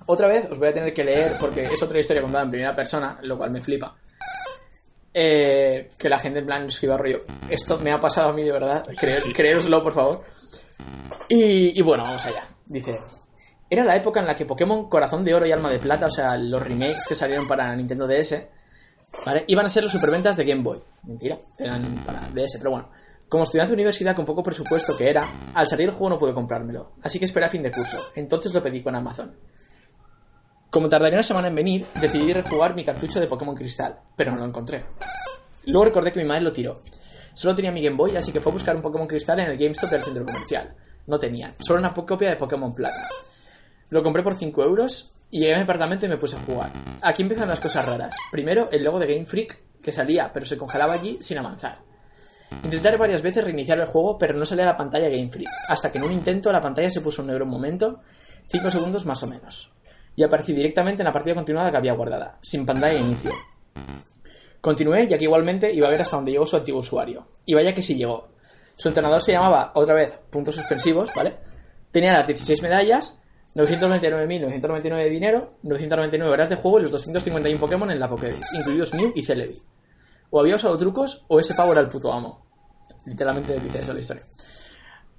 Otra vez os voy a tener que leer porque es otra historia contada en primera persona, lo cual me flipa. Eh, que la gente en plan escriba rollo. Esto me ha pasado a mí de verdad. Creer, creéroslo, por favor. Y, y bueno, vamos allá. Dice. Era la época en la que Pokémon Corazón de Oro y Alma de Plata, o sea, los remakes que salieron para Nintendo DS, ¿vale? Iban a ser los superventas de Game Boy. Mentira, eran para DS, pero bueno. Como estudiante de universidad con poco presupuesto que era, al salir el juego no pude comprármelo, así que esperé a fin de curso. Entonces lo pedí con Amazon. Como tardaría una semana en venir, decidí rejugar mi cartucho de Pokémon Cristal, pero no lo encontré. Luego recordé que mi madre lo tiró. Solo tenía mi Game Boy, así que fue a buscar un Pokémon Cristal en el GameStop del centro comercial. No tenía, solo una copia de Pokémon Plata. Lo compré por 5 euros y llegué a mi apartamento y me puse a jugar. Aquí empiezan las cosas raras. Primero, el logo de Game Freak, que salía, pero se congelaba allí sin avanzar. Intenté varias veces reiniciar el juego, pero no salía la pantalla Game Freak, hasta que en un intento la pantalla se puso en negro un momento, 5 segundos más o menos. Y aparecí directamente en la partida continuada que había guardada, sin pantalla de inicio. Continué, ya que igualmente iba a ver hasta donde llegó su antiguo usuario. Y vaya que sí llegó. Su entrenador se llamaba, otra vez, puntos suspensivos, ¿vale? Tenía las 16 medallas, 999.999 de dinero, 999 horas de juego y los 251 Pokémon en la Pokédex, incluidos Mew y Celebi. O había usado trucos o ese pavo era el puto amo. Literalmente dice eso la historia.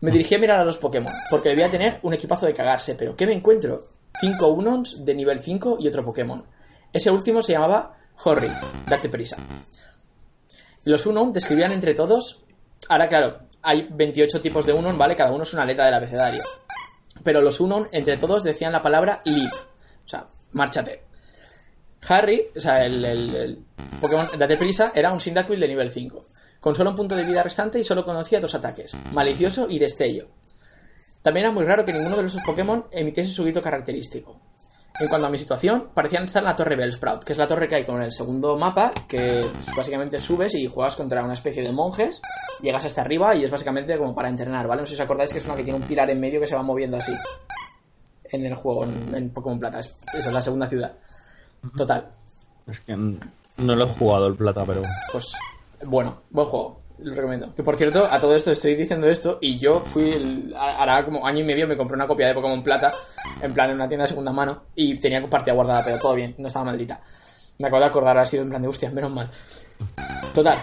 Me dirigí a mirar a los Pokémon, porque debía tener un equipazo de cagarse, pero ¿qué me encuentro? 5 Unons de nivel 5 y otro Pokémon. Ese último se llamaba Horry, date prisa. Los Unon describían entre todos. Ahora, claro, hay 28 tipos de Unon, ¿vale? Cada uno es una letra del abecedario. Pero los Unon, entre todos, decían la palabra leave. O sea, márchate. Harry, o sea, el, Pokémon Date Prisa, era un Cyndaquil de nivel 5. Con solo un punto de vida restante y solo conocía dos ataques: Malicioso y Destello. También era muy raro que ninguno de los Pokémon emitiese su grito característico. En cuanto a mi situación, parecían estar en la torre Bellsprout, que es la torre que hay con el segundo mapa, que pues, básicamente subes y juegas contra una especie de monjes, llegas hasta arriba y es básicamente como para entrenar, ¿vale? No sé si os acordáis que es una que tiene un pilar en medio que se va moviendo así en el juego, en, en Pokémon Plata. Es, eso es la segunda ciudad. Total. Es que no lo he jugado el plata, pero. Pues bueno, buen juego. Lo recomiendo. Que por cierto, a todo esto estoy diciendo esto y yo fui, el- hará como año y medio me compré una copia de Pokémon Plata, en plan en una tienda de segunda mano, y tenía partida guardada, pero todo bien, no estaba maldita. Me acabo de acordar, ha sido en plan de hostia, menos mal. Total.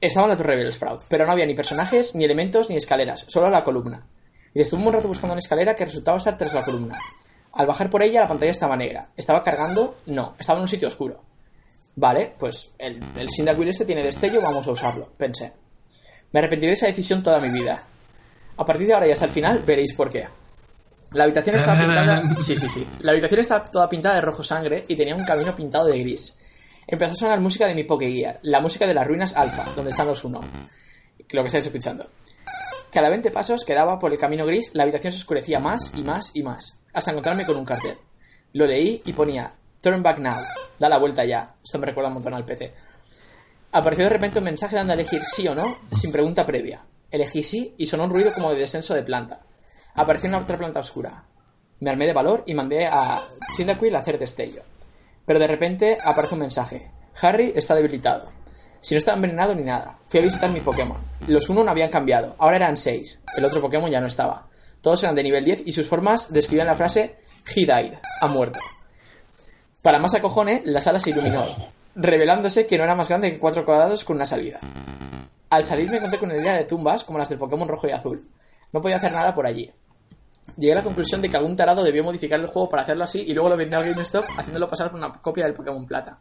Estaba en la Torre Bellsprout, pero no había ni personajes, ni elementos, ni escaleras, solo la columna. Y estuve un rato buscando una escalera que resultaba estar tras la columna. Al bajar por ella, la pantalla estaba negra. ¿Estaba cargando? No, estaba en un sitio oscuro. Vale, pues el, el Cyndaquil este tiene destello, vamos a usarlo, pensé. Me arrepentiré de esa decisión toda mi vida. A partir de ahora y hasta el final veréis por qué. La habitación estaba pintada... Sí, sí, sí. La habitación estaba toda pintada de rojo sangre y tenía un camino pintado de gris. Empezó a sonar música de mi Pokégear, la música de las ruinas Alpha, donde están los Uno. Lo que estáis escuchando. Cada 20 pasos que daba por el camino gris, la habitación se oscurecía más y más y más, hasta encontrarme con un cartel. Lo leí y ponía Turn back now, da la vuelta ya. Esto me recuerda un montón al PT. Apareció de repente un mensaje dando a elegir sí o no, sin pregunta previa. Elegí sí y sonó un ruido como de descenso de planta. Apareció una otra planta oscura. Me armé de valor y mandé a Cyndaquil a hacer destello. Pero de repente aparece un mensaje. Harry está debilitado. Si no estaba envenenado ni nada. Fui a visitar mi Pokémon. Los uno no habían cambiado. Ahora eran 6. El otro Pokémon ya no estaba. Todos eran de nivel 10 y sus formas describían la frase He died. Ha muerto. Para más acojone, la sala se iluminó, revelándose que no era más grande que cuatro cuadrados con una salida. Al salir me encontré con una idea de tumbas como las del Pokémon rojo y azul. No podía hacer nada por allí. Llegué a la conclusión de que algún tarado debió modificar el juego para hacerlo así y luego lo vendió al GameStop haciéndolo pasar por una copia del Pokémon Plata.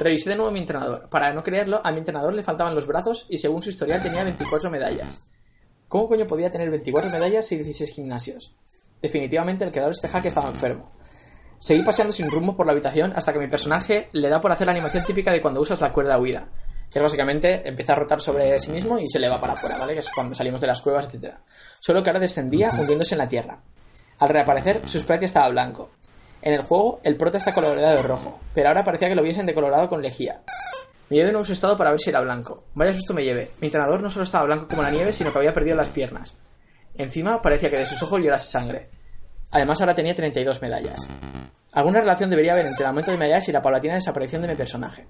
Revisé de nuevo a mi entrenador. Para no creerlo, a mi entrenador le faltaban los brazos y según su historial tenía 24 medallas. ¿Cómo coño podía tener 24 medallas y 16 gimnasios? Definitivamente el creador de este hack estaba enfermo. Seguí paseando sin rumbo por la habitación hasta que mi personaje le da por hacer la animación típica de cuando usas la cuerda huida, que es básicamente empieza a rotar sobre sí mismo y se le va para afuera, ¿vale? Que es cuando salimos de las cuevas, etc. Solo que ahora descendía hundiéndose en la tierra. Al reaparecer, su sprite estaba blanco. En el juego, el prota está coloreado de rojo, pero ahora parecía que lo hubiesen decolorado con lejía. Llevé de nuevo su estado para ver si era blanco. Vaya susto me llevé. Mi entrenador no solo estaba blanco como la nieve, sino que había perdido las piernas. Encima parecía que de sus ojos llorase sangre. Además ahora tenía 32 medallas. Alguna relación debería haber entre el aumento de medallas y la paulatina desaparición de mi personaje.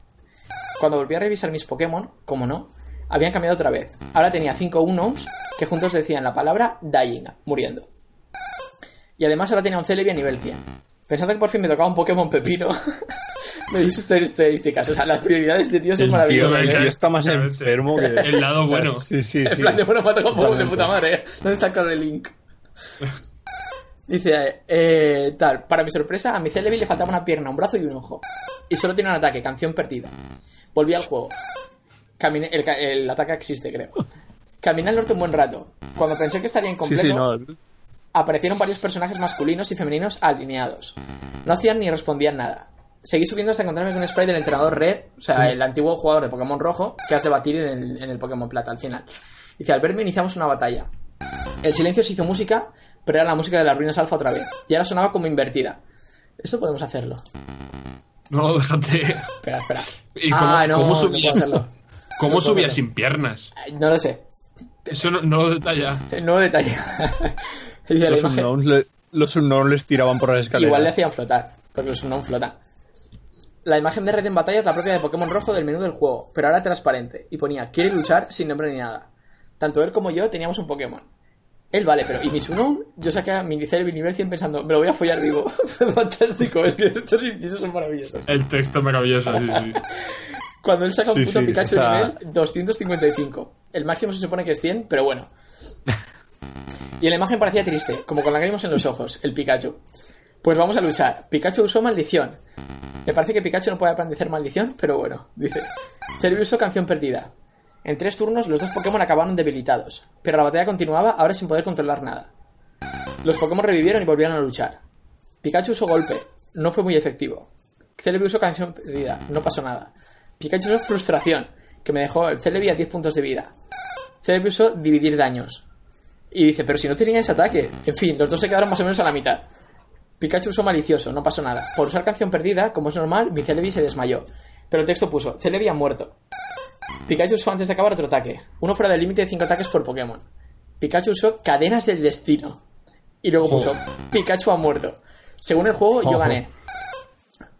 Cuando volví a revisar mis Pokémon, como no, habían cambiado otra vez. Ahora tenía 5 Unknowns que juntos decían la palabra Dying, muriendo. Y además ahora tenía un Celebi a nivel 100. Pensando que por fin me tocaba un Pokémon pepino, [laughs] me di sus estadísticas. O sea, las prioridades de Dios son El tío, maravillosas. el ¿eh? tío está más enfermo que... El lado [laughs] O sea, bueno. Sí, sí, En sí. plan de, bueno, me ha tocado un Pokémon de puta madre, ¿eh? ¿Dónde está el cable Link? [laughs] Dice, eh, tal, para mi sorpresa, a mi Celebi le faltaba una pierna, un brazo y un ojo. Y solo tiene un ataque, canción perdida. Volví al juego. Caminé, el, ataque existe, creo. Caminé al norte un buen rato. Cuando pensé que estaría Sí, incompleto, sí, no. aparecieron varios personajes masculinos y femeninos alineados. No hacían ni respondían nada. Seguí subiendo hasta encontrarme con un spray del entrenador Red, o sea, el antiguo jugador de Pokémon Rojo, que has de batir en el, en el Pokémon Plata al final. Dice, al verme iniciamos una batalla. El silencio se hizo música, pero era la música de las ruinas alfa otra vez. Y ahora sonaba como invertida. Esto podemos hacerlo. No, [laughs] déjate. Espera, espera. ¿Y cómo, ah, no, cómo no puedo subías? hacerlo. ¿Cómo No subías sin piernas? Ay, No lo sé. Eso no, no lo detalla. [laughs] No lo detalla. [laughs] La Los unknowns, le, los unknowns les tiraban por las escaleras. Igual le hacían flotar, porque los no flotan. La imagen de red en batalla es la propia de Pokémon Rojo del menú del juego, pero ahora transparente, y ponía quiere luchar sin nombre ni nada. Tanto él como yo teníamos un Pokémon. Él vale, pero ¿y mi Sunon? Yo saqué a mi Celebi nivel 100 pensando, me lo voy a follar vivo. [laughs] Fantástico, es que estos incisos son maravillosos. El texto maravilloso. sí, sí. Cuando él saca un Sí, puto sí, Pikachu o sea- de nivel 255. El máximo se supone que es 100, pero bueno. Y en la imagen parecía triste, como con lágrimas en los ojos, el Pikachu. Pues vamos a luchar. Pikachu usó maldición. Me parece que Pikachu no puede aprender maldición, pero bueno, dice. Celebi usó canción perdida. En tres turnos los dos Pokémon acabaron debilitados, pero la batalla continuaba ahora sin poder controlar nada. Los Pokémon revivieron y volvieron a luchar. Pikachu usó golpe, no fue muy efectivo. Celebi usó canción perdida, no pasó nada. Pikachu usó frustración, que me dejó el Celebi a 10 puntos de vida. Celebi usó dividir daños. Y dice, pero si no tenía ese ataque. En fin, los dos se quedaron más o menos a la mitad. Pikachu usó malicioso, no pasó nada. Por usar canción perdida, como es normal, mi Celebi se desmayó. Pero el texto puso, Celebi ha muerto. Pikachu usó antes de acabar otro ataque. Uno fuera del límite de 5 ataques por Pokémon. Pikachu usó cadenas del destino. Y luego puso, Pikachu ha muerto. Según el juego, yo gané.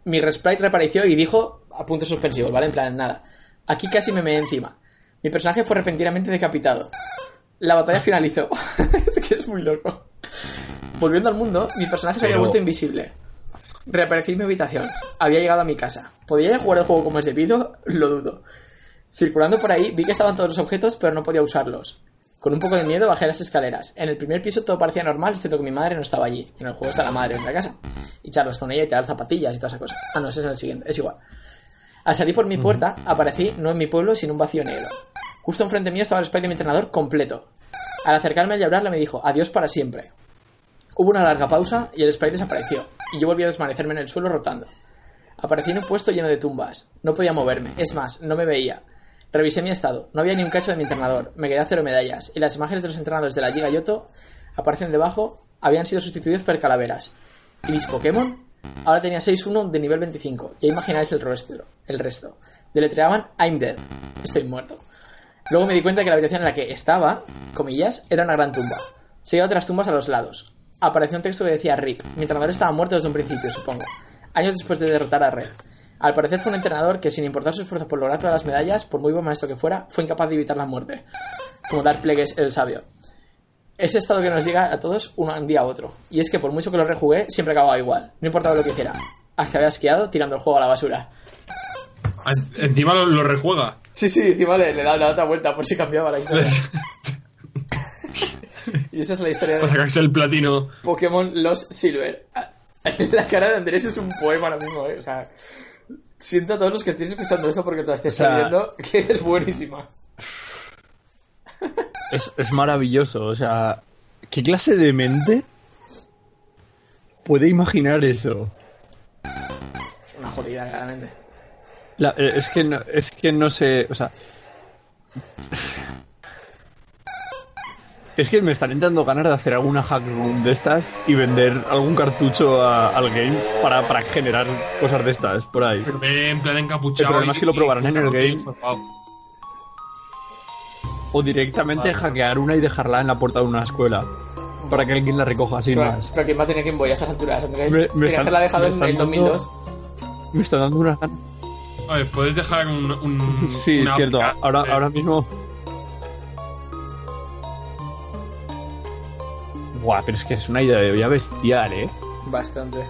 Mi Resprite reapareció y dijo, a puntos suspensivos, ¿vale? En plan, nada. Aquí casi me meé encima. Mi personaje fue repentinamente decapitado. La batalla [laughs] finalizó. [laughs] es que es muy loco. Volviendo al mundo, mi personaje se había Pero- vuelto invisible. Reaparecí en mi habitación. Había llegado a mi casa. ¿Podía ya jugar el juego como es debido? Lo dudo. Circulando por ahí, vi que estaban todos los objetos, pero no podía usarlos. Con un poco de miedo bajé las escaleras. En el primer piso todo parecía normal, excepto que mi madre no estaba allí. En el juego está la madre en la casa. Y charlas con ella y te das zapatillas y toda esa cosa. Ah, no, ese es el siguiente. Es igual. Al salir por mi puerta, aparecí no en mi pueblo, sino en un vacío negro. Justo enfrente mío estaba el spray de mi entrenador completo. Al acercarme y hablarle me dijo, adiós para siempre. Hubo una larga pausa y el spray desapareció, y yo volví a desvanecerme en el suelo rotando. Aparecí en un puesto lleno de tumbas. No podía moverme, es más, no me veía. Revisé mi estado, no había ni un cacho de mi entrenador, me quedé a cero medallas, y las imágenes de los entrenadores de la Liga Yoto aparecen debajo, habían sido sustituidos por calaveras. ¿Y mis Pokémon? Ahora tenía 6-1 de nivel 25. Y imagináis el resto. El resto. Deletreaban I'm dead. Estoy muerto. Luego me di cuenta que la habitación en la que estaba, comillas, era una gran tumba. Seguía otras tumbas a los lados. Apareció un texto que decía RIP. Mi entrenador estaba muerto desde un principio, supongo. Años después de derrotar a Red. Al parecer fue un entrenador que, sin importar su esfuerzo por lograr todas las medallas, por muy buen maestro que fuera, fue incapaz de evitar la muerte. Como Dark Plagueis el sabio. Ese estado que nos llega a todos un día a otro. Y es que por mucho que lo rejugué, siempre acababa igual. No importaba lo que hiciera. Hasta que había esquiado tirando el juego a la basura. En- Encima lo, lo rejuega. Sí, sí, encima le, le da la otra vuelta por si cambiaba la historia. [laughs] y esa es la historia Para de sacarse el platino. Pokémon Los Silver. [laughs] La cara de Andrés es un poema ahora mismo, ¿eh? O sea, siento a todos los que estéis escuchando esto porque te la [laughs] estéis O sea- viendo que es buenísima. Es, es maravilloso, o sea, ¿qué clase de mente puede imaginar eso? Es una jodida, claramente. La- eh, es, que no, es que no sé, o sea... Es que me están entrando ganas de hacer alguna hack room de estas y vender algún cartucho a- al game para, para generar cosas de estas por ahí. Pero en plan encapuchado. El problema es que lo probarán en el game. O directamente Vale. hackear una y dejarla en la puerta de una escuela. Para que alguien la recoja sin Pero, más. pero ¿quién va a tener Game Boy a estas alturas, Andrés? Me- me están- que dejado me en dando- 2002. Me está dando una. A ver, puedes dejar un. un Sí, una cierto. Ahora, sí. ahora mismo. Buah, pero es que es una idea de olla bestial, ¿eh? Bastante.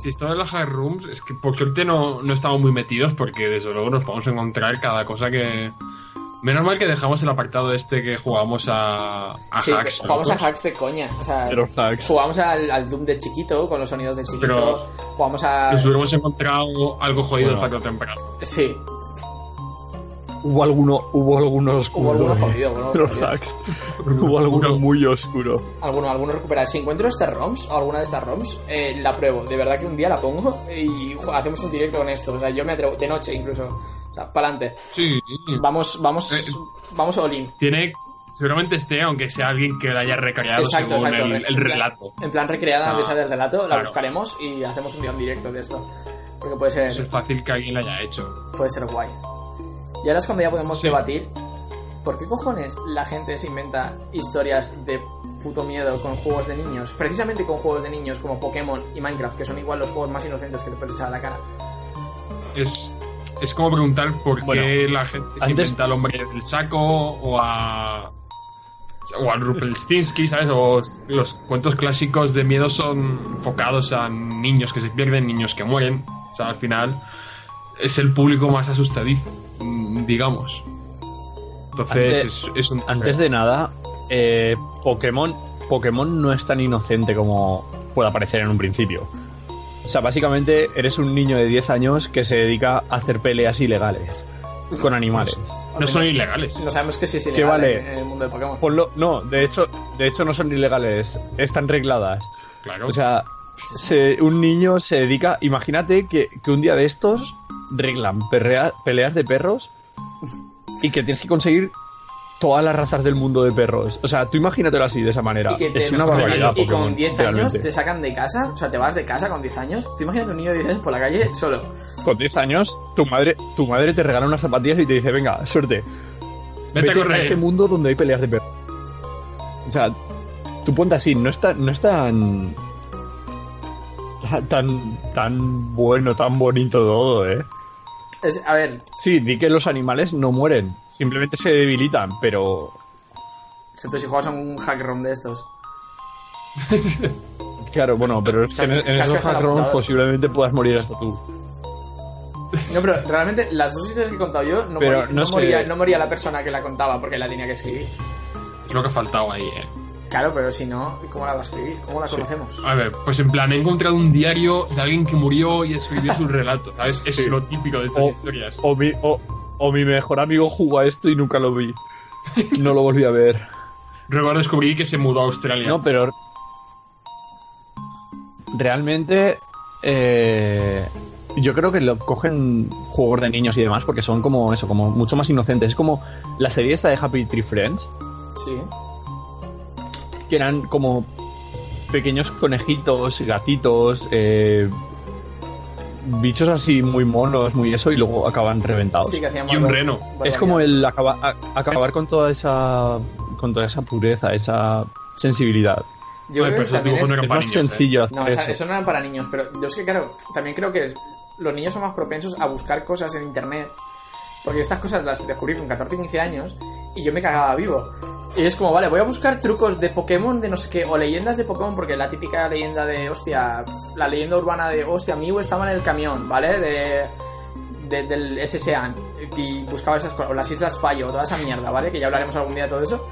Si esto de las hack rooms, es que por suerte no, no estamos muy metidos porque desde luego nos podemos encontrar cada cosa que. Menos mal que dejamos el apartado este que jugamos a, a sí, hacks. jugamos a hacks de coña. O sea, De los hacks. jugamos al, al Doom de chiquito, con los sonidos del chiquito. Pero- jugamos a. Nos hubiéramos encontrado algo jodido Bueno. tarde o temprano. Sí, Hubo alguno, hubo [laughs] alguno oscuro. Hubo alguno jodido, alguno los hacks. hubo alguno muy oscuro. alguno, alguno recuperar. Si encuentro estas ROMs o alguna de estas ROMs, eh, la pruebo. De verdad que un día la pongo y jo, hacemos un directo con esto. O sea, yo me atrevo, de noche incluso. O sea, para adelante. Sí. Vamos, vamos, Eh, vamos all in. Tiene. Seguramente esté, aunque sea alguien que la haya recreado Exacto, según exacto. el, relato. En plan recreada, aunque Ah, sea del relato, la claro. buscaremos y hacemos un día en directo de esto. Porque puede ser, Eso es fácil que alguien la haya hecho. puede ser guay. Y ahora es cuando ya podemos Sí. debatir. ¿Por qué cojones la gente se inventa historias de puto miedo con juegos de niños? Precisamente con juegos de niños como Pokémon y Minecraft, que son igual los juegos más inocentes que te puedes echar a la cara. Es, es como preguntar por Bueno, qué la gente se antes- inventa al hombre del saco o a. o al Rumpelstiltskin, ¿sabes? O los cuentos clásicos de miedo son enfocados a niños que se pierden, niños que mueren. O sea, al final es el público más asustadizo, digamos. Entonces Antes- es, es un. Antes de nada, eh, Pokémon, Pokémon no es tan inocente como puede parecer en un principio. O sea, básicamente eres un niño de 10 años que se dedica a hacer peleas ilegales con animales. No son ilegales. No sabemos que sí es ¿Qué ilegal vale? en, en el mundo de Pokémon. Ponlo- no, de hecho, de hecho no son ilegales, están regladas. Claro. O sea, se- un niño se dedica. Imagínate que, que un día de estos reglan perrea- peleas de perros y que tienes que conseguir todas las razas del mundo de perros. O sea, tú imagínatelo así, de esa manera. Te- Es una barbaridad. y- y con Pokémon, 10 años realmente. te sacan de casa, o sea, te vas de casa con 10 años. Tú imagínate un niño de 10 años por la calle solo. Con 10 años, tu madre, tu madre te regala unas zapatillas y te dice, venga, suerte. Vete, a ese correr. mundo donde hay peleas de perros. O sea, tú ponte así, no es tan, no es tan, tan, tan bueno, tan bonito todo, eh. Es- a ver, Sí, di que los animales no mueren, simplemente se debilitan, pero si tú si juegas a un hack ROM de estos. [laughs] claro, bueno, pero es que en, esos hack ROMs posiblemente puedas morir hasta tú. No, pero realmente las dos historias que he contado yo no, Pero moría, no no sé. moría- no moría la persona que la contaba porque la tenía que escribir. Es lo que ha faltado ahí, eh. Claro, pero si no, ¿cómo la va a escribir? ¿Cómo la conocemos? A ver, pues en plan, he encontrado un diario de alguien que murió y escribió su relato, ¿sabes? Sí. Es lo típico de estas O- historias. O mi, o, o mi mejor amigo jugó a esto y nunca lo vi. [laughs] No lo volví a ver. Luego descubrí que se mudó a Australia. No, pero realmente eh, yo creo que lo cogen juegos de niños y demás porque son como eso, como mucho más inocentes. Es como la serie esta de Happy Tree Friends, Sí. Que eran como pequeños conejitos, gatitos, eh, bichos así muy monos, muy eso, y luego acaban reventados. Sí, que hacían Y un reno. es como el acaba- a- acabar con toda esa con toda esa pureza, esa sensibilidad. Yo creo que también es- más niños, ¿eh? sencillo hacer No, eso. eso no era para niños, pero yo es que, claro, también creo que es- los niños son más propensos a buscar cosas en internet. Porque estas cosas las descubrí con 14 15 años y yo me cagaba vivo. Y es como, vale, voy a buscar trucos de Pokémon, de no sé qué, o leyendas de Pokémon, porque la típica leyenda de, hostia, la leyenda urbana de, hostia, Mew estaba en el camión, ¿vale? De, de- del SSAN. Y buscaba esas cosas, o las Islas Fallo, toda esa mierda, ¿vale? Que ya hablaremos algún día de todo eso.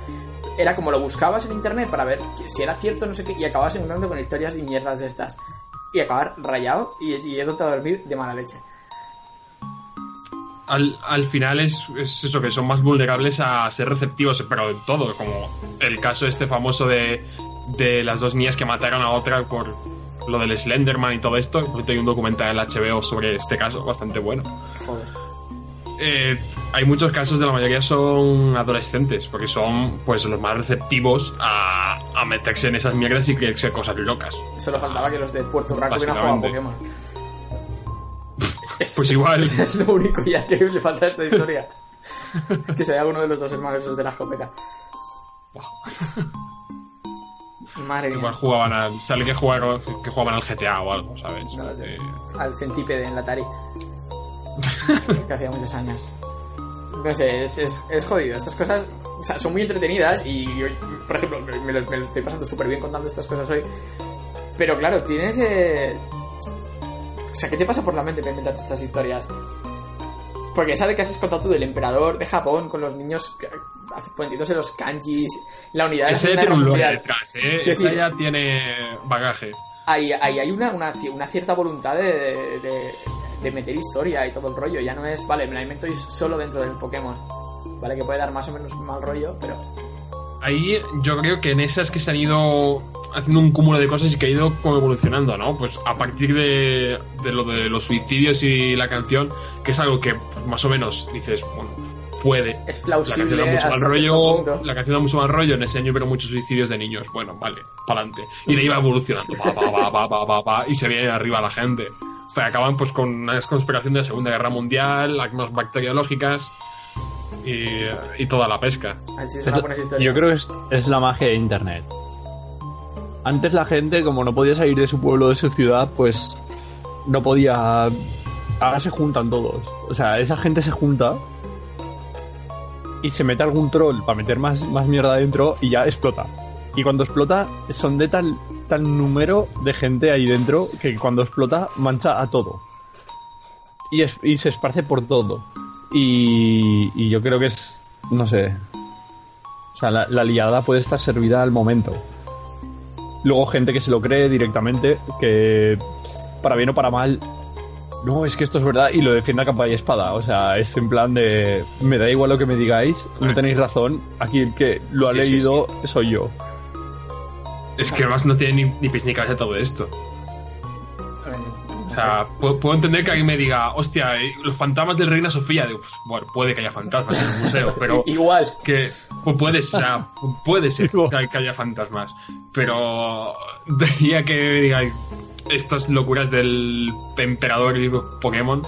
Era como lo buscabas en internet para ver si era cierto, no sé qué, y acababas encontrando con historias y mierdas de estas. Y acabar rayado y, y a dormir de mala leche. Al, al final es, es eso, que son más vulnerables a ser receptivos, pero en todo, como el caso este famoso de, de las dos niñas que mataron a otra por lo del Slenderman y todo esto. Ahorita hay un documental en la HBO sobre este caso, bastante bueno. Joder. Eh, hay muchos casos, de la mayoría son adolescentes, porque son pues los más receptivos a, a meterse en esas mierdas y creerse cosas locas. Solo faltaba que los de Puerto Rico hubieran jugado a. Pokémon. Es- Pues es- igual. [laughs] Es, lo único ya que le falta a esta historia. [laughs] que sea alguno de los dos hermanos esos de la escopeta. Madre Igual mía. jugaban al. Sale que jugaban, que jugaban al GTA o algo, ¿sabes? No lo sé. Eh, Al centípede en la Atari. [laughs] que hacía muchos años. No sé, es, es, es jodido. Estas cosas o sea, son muy entretenidas y, yo, por ejemplo, me, me lo, me lo estoy pasando súper bien contando estas cosas hoy. Pero claro, tienes que... O sea, ¿qué te pasa por la mente para inventarte estas historias? Porque esa de que has contado tú del emperador de Japón con los niños poniéndose los kanjis, la unidad de la Ese tiene un lore detrás, ¿eh? Esa decir- ya tiene bagaje. ahí, ahí hay una, una, ci- una cierta voluntad de, de- de- meter historia y todo el rollo. Ya no es, vale, me la invento solo dentro del Pokémon. Vale, que puede dar más o menos mal rollo, pero. Ahí yo creo que en esas que se han ido haciendo un cúmulo de cosas y que ha ido como evolucionando, ¿no? Pues a partir de, de lo de los suicidios y la canción, que es algo que pues, más o menos dices, bueno, puede. Es La plausible. canción da mucho mal rollo, la canción da mucho mal rollo, en ese año pero muchos suicidios de niños. Bueno, vale, pa'lante. Y de ahí va evolucionando, va, va, va, va, va, va, va, y se viene arriba la gente. Hasta que acaban pues con una conspiración de la Segunda Guerra Mundial, armas bacteriológicas y, y toda la pesca. Son. Yo creo que es, es la magia de internet. Antes la gente, como no podía salir de su pueblo, de su ciudad, pues no podía. Ahora se juntan todos. O sea, esa gente se junta y se mete algún troll para meter más, más mierda dentro y ya explota. Y cuando explota, son de tal, tal número de gente ahí dentro que cuando explota mancha a todo. Y, es- y se esparce por todo. Y, y yo creo que es. No sé. O sea, la, la liada puede estar servida al momento. Luego gente que se lo cree directamente, que para bien o para mal, no, es que esto es verdad y lo defiende a capa y espada. O sea, es en plan de, me da igual lo que me digáis, no tenéis razón, aquí el que lo ha Sí, sí, leído soy yo. Es que además no tiene ni, ni pies ni cabeza todo esto. O sea, puedo, puedo entender que alguien me diga, hostia, eh, los fantasmas del Reina Sofía. Digo, pues, bueno, puede que haya fantasmas en el museo, pero [laughs] Igual. que pues, puede, ser, [laughs] puede ser que, hay- que haya fantasmas. Pero de ahí a que me digáis estas locuras del emperador y Pokémon,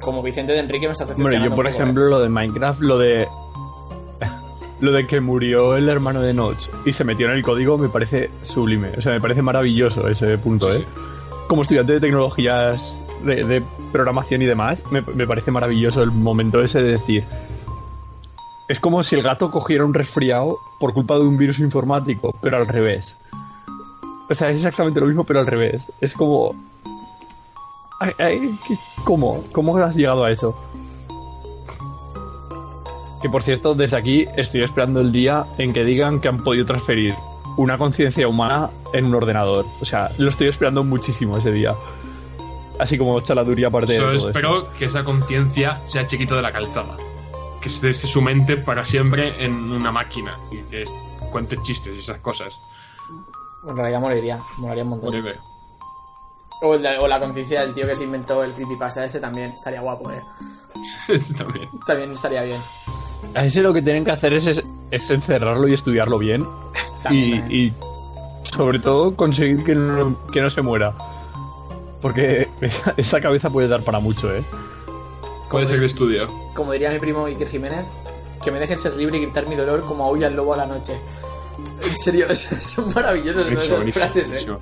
Como Vicente de Enrique me estás Bueno, yo por ejemplo lo de Minecraft, lo de [laughs] lo de que murió el hermano de Notch y se metió en el código me parece sublime, o sea, me parece maravilloso ese punto, ¿eh? Como estudiante de tecnologías de, programación y demás, me, parece maravilloso el momento ese de decir es como si el gato cogiera un resfriado por culpa de un virus informático, pero al revés. O sea, es exactamente lo mismo, pero al revés. Es como... Ay, ay, ¿qué- ¿Cómo? ¿Cómo has llegado a eso? Que por cierto, desde aquí estoy esperando el día en que digan que han podido transferir una conciencia humana en un ordenador. O sea, lo estoy esperando muchísimo ese día. Así como chaladuría aparte de solo todo esto. espero que esa conciencia sea chiquito de la calzada. Que se se su mente para siempre en una máquina y que cuente chistes y esas cosas. En realidad moriría. Molaría un montón. O la, o la conciencia del tío que se inventó el creepypasta este también. Estaría guapo, eh. [laughs] También. También estaría bien. A ese lo que tienen que hacer es, es, es encerrarlo y estudiarlo bien. También, y, eh. y sobre todo conseguir que no, que no se muera. Porque [laughs] esa, esa cabeza puede dar para mucho, ¿eh? Puede ser de estudio. Como diría mi primo Iker Jiménez, que me dejen ser libre y gritar mi dolor como aúlla el lobo a la noche. En serio, [laughs] es- son maravillosas Buenísimo, esas frases. ¿eh?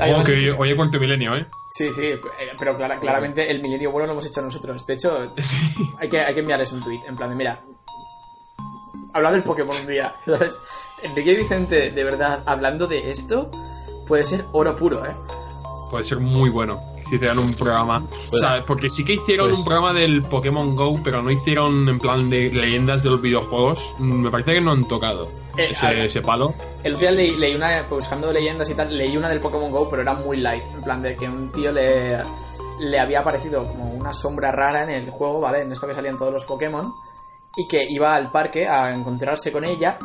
Además, que es- oye cuánto milenio, ¿eh? Sí, sí, eh, pero clara- claramente el milenio bueno lo hemos hecho nosotros. De hecho, [laughs] Sí. hay que, hay que enviarles un tweet en plan de, mira, hablar del Pokémon un día, [laughs] ¿sabes? Enrique Vicente, de verdad, hablando de esto, puede ser oro puro, ¿eh? Puede ser muy bueno si hicieran un programa. ¿sabes? Porque sí que hicieron Pues- un programa del Pokémon Go, pero no hicieron en plan de leyendas de los videojuegos. Mm, Me parece que no han tocado Eh, ese, ver. ese palo. El otro día leí, leí una, buscando leyendas y tal, leí una del Pokémon Go, pero era muy light. En plan de que un tío le, le había aparecido como una sombra rara en el juego, ¿vale? En esto que salían todos los Pokémon. Y que iba al parque a encontrarse con ella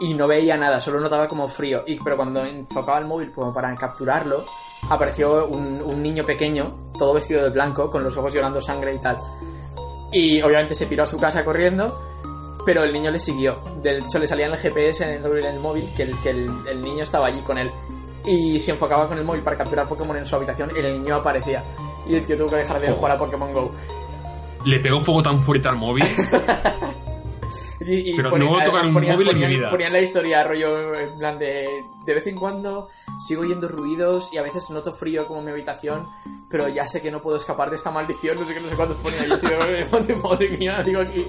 y no veía nada, solo notaba como frío. Y, pero cuando enfocaba el móvil como para capturarlo, apareció un, un niño pequeño, todo vestido de blanco, con los ojos llorando sangre y tal. Y obviamente se piró a su casa corriendo pero el niño le siguió. De hecho, le salía en el GPS en el, en el móvil que, el, que el, el niño estaba allí con él. Y si enfocaba con el móvil para capturar Pokémon en su habitación, el niño aparecía. Y el tío tuvo que dejar de jugar a Pokémon Go. Le pegó fuego tan fuerte al móvil. [laughs] Y, y Pero ponía- no tocar un ponían- móvil en mi ponían- vida. Ponían la historia, rollo, en plan de... De vez en cuando sigo oyendo ruidos y a veces noto frío como en mi habitación, pero ya sé que no puedo escapar de esta maldición, no sé qué, no sé cuántos ponía. Y yo, tío, [laughs] madre mía, digo aquí...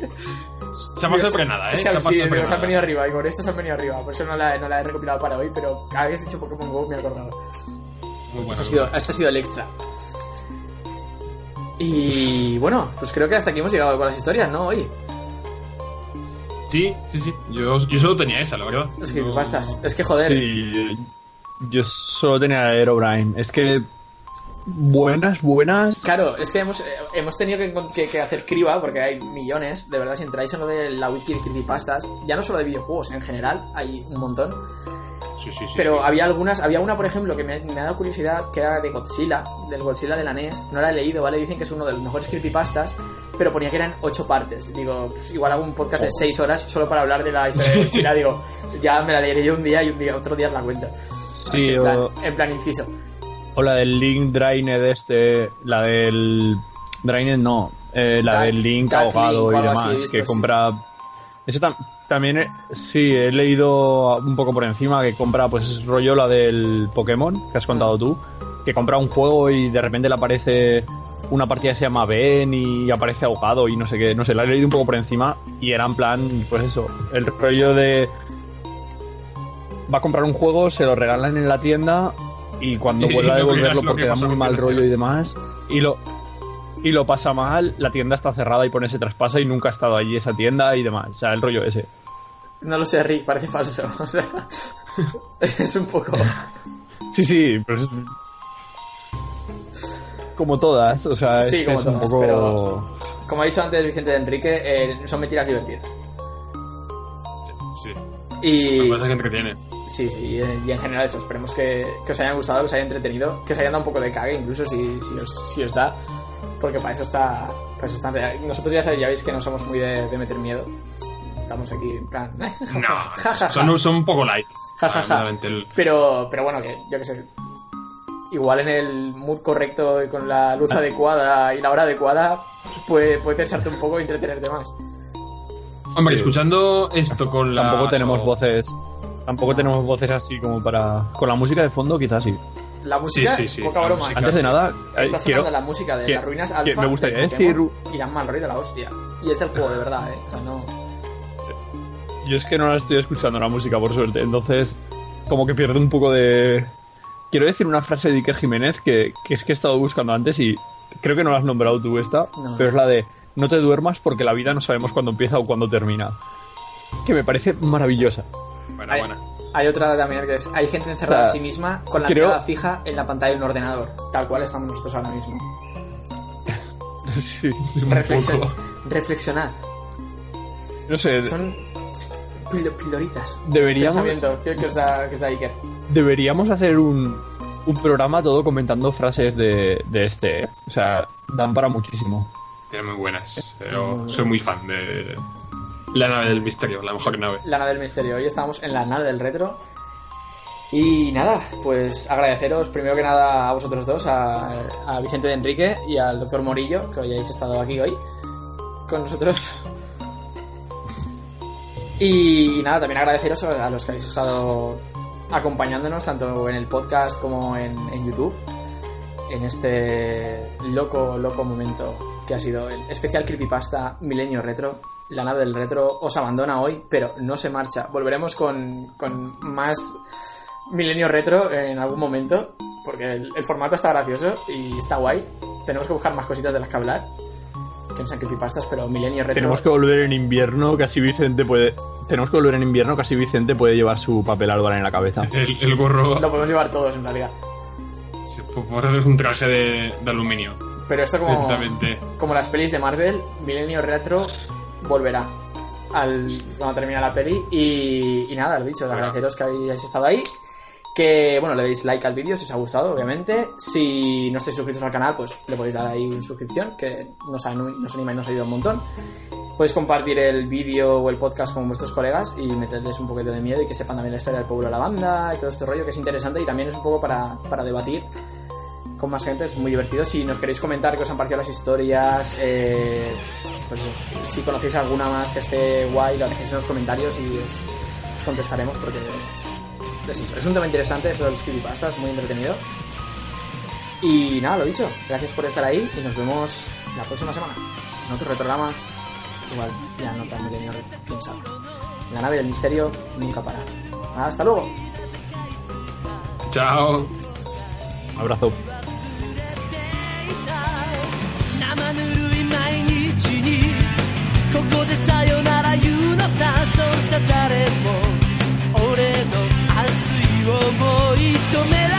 Se ha pasado frenada, ¿eh? Se, Se ha pasado sí, digo, se han venido arriba, y con esto se han venido arriba. Por eso no la, no la he recopilado para hoy, pero cada vez que has dicho Pokémon Go me he acordado. Muy bueno. Este ha, sido, este ha sido el extra. Y bueno, pues creo que hasta aquí hemos llegado con las historias, ¿no? Hoy. Sí, sí, sí. Yo, yo solo tenía esa, la verdad. Es que No- bastas. Es que joder. Sí, yo solo tenía Aerobrine. Es que buenas, buenas. Claro, es que hemos, eh, hemos tenido que, que- que hacer criba porque hay millones. De verdad, si entráis en lo de la wiki de creepypastas, ya no solo de videojuegos, en general, hay un montón. Sí, sí, sí. Pero sí. había algunas, había una por ejemplo que me, me ha dado curiosidad, que era de Godzilla, del Godzilla de la NES. No la he leído, ¿vale? Dicen que es uno de los mejores creepypastas, pero ponía que eran ocho partes. Digo, pues, igual hago un podcast de seis horas solo para hablar de la historia de Godzilla. Digo, ya me la leeré yo un día y un día, otro día la cuento. Sí, Así, en, plan, o- en plan inciso. O la del Link Drained este, la del Drained no, eh, la Dark- del Link Dark ahogado Link y demás, así, he visto, que sí. compra... Ese tam- también, eh, sí, he leído un poco por encima que compra, pues es rollo la del Pokémon, que has contado tú, que compra un juego y de repente le aparece una partida que se llama Ben y aparece ahogado y no sé qué, no sé, la he leído un poco por encima y era en plan, pues eso, el rollo de... Va a comprar un juego, se lo regalan en la tienda y cuando [laughs] vuelva a devolverlo lo porque que da muy mal rollo y demás y lo y lo pasa mal, la tienda está cerrada y pone se traspasa y nunca ha estado allí esa tienda y demás, o sea, el rollo ese. No lo sé, Rick, parece falso. [laughs] O sea, es un poco. Sí, sí, pero es como todas, o sea, es, Sí, como es un todas, poco pero- Como ha dicho antes Vicente de Enrique, eh, son mentiras divertidas. Sí. Y. Son que entretiene. Sí, sí, y en- y en general eso, esperemos que, que os hayan gustado, que os haya entretenido, que os hayan dado un poco de cague, incluso si, si, os, si os da, porque para eso está, para eso está Nosotros ya sabéis, ya veis que no somos muy de, de meter miedo, estamos aquí en plan, [laughs] ja, ja, ja, ja, ja. Son, son un poco light. Ja, ja, ja. Realmente el- Pero, pero bueno, que yo que sé, igual en el mood correcto y con la luz adecuada y la hora adecuada, pues puede, puede tensarte un poco y entretenerte más. Hombre, Sí. escuchando esto con la. tampoco tenemos voces, tampoco tenemos voces así como para con la música de fondo quizás sí. La música, sí, sí, poca la broma. música. Antes de nada, eh, Está quiero sonando la música de las ruinas alfa. me gustaría de decir Y dan mal rollo de la hostia. Y este es el juego de verdad, eh. O sea, no. Yo es que no la estoy escuchando la música, por suerte. Entonces, como que pierdo un poco de. Quiero decir una frase de Iker Jiménez que, que es que he estado buscando antes y creo que no la has nombrado tú esta, No. pero es la de no te duermas porque la vida no sabemos cuándo empieza o cuándo termina. Que me parece maravillosa. Buena, Hay, buena. Hay otra también que es: hay gente encerrada O sea, en sí misma con la creo- mirada fija en la pantalla de un ordenador. Tal cual estamos nosotros ahora mismo. [laughs] sí. Un Reflexio- poco. reflexionad. No sé, Son pil- pildoritas. deberíamos, que, que os da, que os da Iker. deberíamos hacer un, un programa todo comentando frases de, de este. ¿eh? O sea, dan para muchísimo. Tienen muy buenas. Pero soy muy fan de. La nave del misterio, la mejor nave. La nave del misterio. Hoy estamos en la nave del retro. Y nada, pues agradeceros primero que nada a vosotros dos, a, Vicente de Enrique y al doctor Morillo, que hayáis estado aquí hoy con nosotros. Y, y nada, también agradeceros a los que habéis estado acompañándonos tanto en el podcast como en, en YouTube en este loco, loco momento que ha sido el especial Creepypasta Milenio Retro. La nave del retro os abandona hoy, pero no se marcha. Volveremos con, con más Milenio Retro en algún momento, porque el, el formato está gracioso y está guay. Tenemos que buscar más cositas de las que hablar. Que no sean creepypastas, pero Milenio Retro. Tenemos que volver en invierno, casi Vicente puede. Tenemos que volver en invierno, casi Vicente puede llevar su papel árbol en la cabeza. El, el gorro Lo podemos llevar todos en realidad. sí, pues es un traje de, de aluminio. Pero esto como, como las pelis de Marvel, Milenio Retro volverá al, cuando termine la peli. Y, y nada, lo dicho, agradeceros que hayáis estado ahí. Que, bueno, le deis like al vídeo si os ha gustado, obviamente. Si no estáis suscritos al canal, pues le podéis dar ahí una suscripción, que nos, nos anima y nos ayuda un montón. Podéis compartir el vídeo o el podcast con vuestros colegas y meterles un poquito de miedo y que sepan también la historia del pueblo de la banda y todo este rollo que es interesante y también es un poco para, para debatir con más gente, es muy divertido. Si nos queréis comentar qué os han parecido las historias, eh, pues si conocéis alguna más que esté guay, lo dejéis en los comentarios y os, os contestaremos porque es, eso, es un tema interesante, eso de los creepypastas, muy entretenido. Y nada, lo dicho, gracias por estar ahí y nos vemos la próxima semana en otro retrograma. Igual, ya no tan milenio, quién sabe. La nave del misterio nunca para. Hasta luego. Chao. Abrazo. ここでさよなら言うのさ。そうした誰も俺の熱い思い止められ